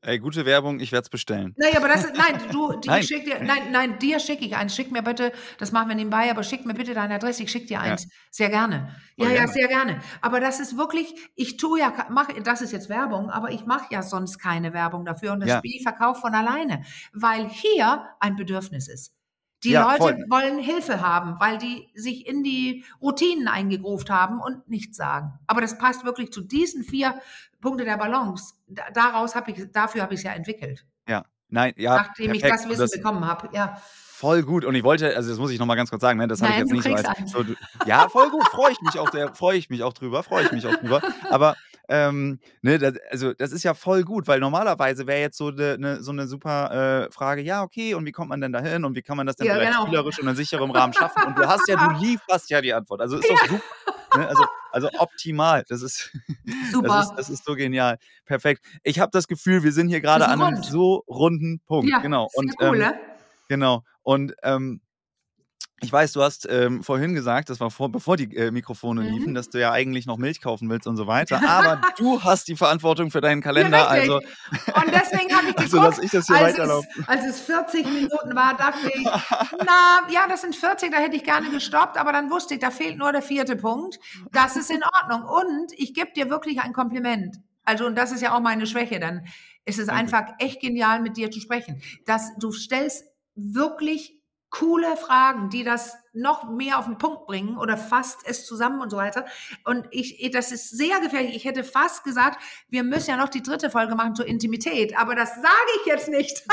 [SPEAKER 2] Ey, gute Werbung, ich werde es bestellen.
[SPEAKER 1] Naja, aber das ist, nein, du, (laughs) die nein. Schick dir, nein, nein, dir schicke ich eins. Schick mir bitte, das machen wir nebenbei, aber schick mir bitte deine Adresse, ich schicke dir eins. Ja. Sehr gerne. Ja, oh, ja, gerne. sehr gerne. Aber das ist wirklich, ich tue ja, mach, das ist jetzt Werbung, aber ich mache ja sonst keine Werbung dafür und das ja. Spiel verkauft von alleine, weil hier ein Bedürfnis ist. Die ja, Leute voll. wollen Hilfe haben, weil die sich in die Routinen eingegruft haben und nichts sagen. Aber das passt wirklich zu diesen vier Punkte der Balance. Daraus habe ich, dafür habe ich es ja entwickelt.
[SPEAKER 2] Ja, nein, ja.
[SPEAKER 1] Nachdem perfekt. ich das Wissen das, bekommen habe, ja.
[SPEAKER 2] Voll gut. Und ich wollte, also das muss ich nochmal ganz kurz sagen, ne, das habe ich jetzt nicht so als, so, Ja, voll gut, freue ich mich auch, freue ich mich auch drüber, freue ich mich auch drüber. Aber ähm, ne, das, also das ist ja voll gut, weil normalerweise wäre jetzt so, de, ne, so eine super äh, Frage, ja, okay, und wie kommt man denn da hin und wie kann man das denn ja, vielleicht genau. spielerisch und in sicherem Rahmen schaffen? Und du hast ja, du (laughs) lieferst ja die Antwort. Also ist doch ja. super. Ne? Also, also optimal. Das ist, (laughs) super. Das ist, das ist so genial. Perfekt. Ich habe das Gefühl, wir sind hier gerade an einem so runden Punkt. Ja, genau. Und, cool, ähm, ne? Genau. Und ähm, ich weiß, du hast ähm, vorhin gesagt, das war vor, bevor die äh, Mikrofone mhm. liefen, dass du ja eigentlich noch Milch kaufen willst und so weiter. Aber du hast die Verantwortung für deinen Kalender. Ja, also
[SPEAKER 1] und deswegen habe ich geguckt, (laughs) also, dass ich das hier als, es, als es 40 Minuten war, dachte ich, (laughs) na ja, das sind 40, da hätte ich gerne gestoppt. Aber dann wusste ich, da fehlt nur der vierte Punkt. Das ist in Ordnung. Und ich gebe dir wirklich ein Kompliment. Also, und das ist ja auch meine Schwäche, dann ist es einfach echt genial, mit dir zu sprechen. Dass du stellst wirklich coole Fragen, die das noch mehr auf den Punkt bringen oder fasst es zusammen und so weiter. Und ich, das ist sehr gefährlich. Ich hätte fast gesagt, wir müssen ja noch die dritte Folge machen zur Intimität, aber das sage ich jetzt nicht. (laughs)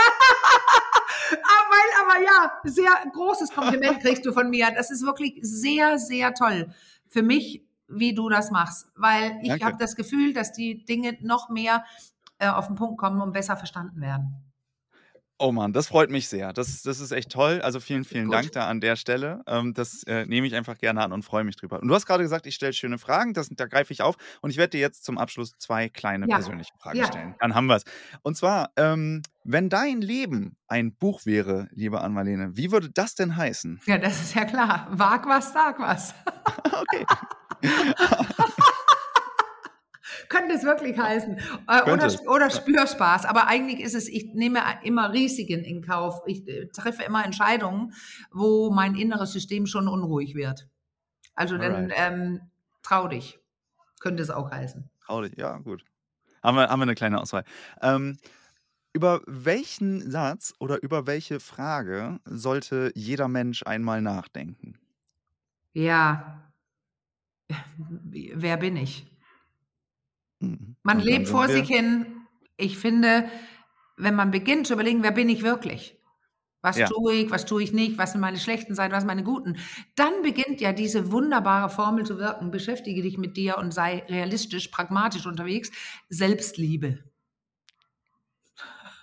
[SPEAKER 1] Ah, weil, aber ja, sehr großes Kompliment kriegst du von mir. Das ist wirklich sehr, sehr toll für mich, wie du das machst, weil ich habe das Gefühl, dass die Dinge noch mehr äh, auf den Punkt kommen und besser verstanden werden.
[SPEAKER 2] Oh Mann, das freut mich sehr. Das, das ist echt toll. Also vielen, vielen Gut. Dank da an der Stelle. Ähm, das äh, nehme ich einfach gerne an und freue mich drüber. Und du hast gerade gesagt, ich stelle schöne Fragen. Das, da greife ich auf. Und ich werde dir jetzt zum Abschluss zwei kleine ja. persönliche Fragen ja. stellen. Dann haben wir es. Und zwar, ähm, wenn dein Leben ein Buch wäre, liebe Ann-Marlene, wie würde das denn heißen?
[SPEAKER 1] Ja, das ist ja klar. Wag was, sag was. (laughs) okay. (laughs) (laughs) könnte es wirklich heißen. Äh, oder, oder Spürspaß. Aber eigentlich ist es, ich nehme immer Risiken in Kauf. Ich äh, treffe immer Entscheidungen, wo mein inneres System schon unruhig wird. Also dann ähm, trau dich. Könnte es auch heißen.
[SPEAKER 2] Trau dich, ja, gut. Haben wir, haben wir eine kleine Auswahl. Ähm, über welchen Satz oder über welche Frage sollte jeder Mensch einmal nachdenken?
[SPEAKER 1] Ja, wer bin ich? Mhm. Man lebt vor sich hin. Ich finde, wenn man beginnt zu überlegen, wer bin ich wirklich? Was ja. tue ich, was tue ich nicht, was sind meine schlechten Seiten, was sind meine guten? Dann beginnt ja diese wunderbare Formel zu wirken. Beschäftige dich mit dir und sei realistisch, pragmatisch unterwegs. Selbstliebe.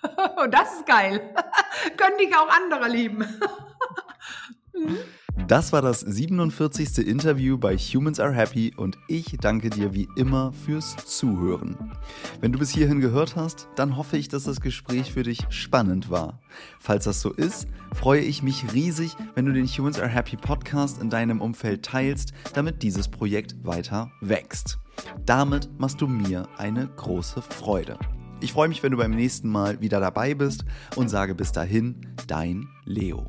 [SPEAKER 1] (laughs) und das ist geil. (laughs) Können dich auch andere lieben. (laughs)
[SPEAKER 2] Das war das 47. Interview bei Humans Are Happy und ich danke dir wie immer fürs Zuhören. Wenn du bis hierhin gehört hast, dann hoffe ich, dass das Gespräch für dich spannend war. Falls das so ist, freue ich mich riesig, wenn du den Humans Are Happy Podcast in deinem Umfeld teilst, damit dieses Projekt weiter wächst. Damit machst du mir eine große Freude. Ich freue mich, wenn du beim nächsten Mal wieder dabei bist und sage bis dahin, dein Leo.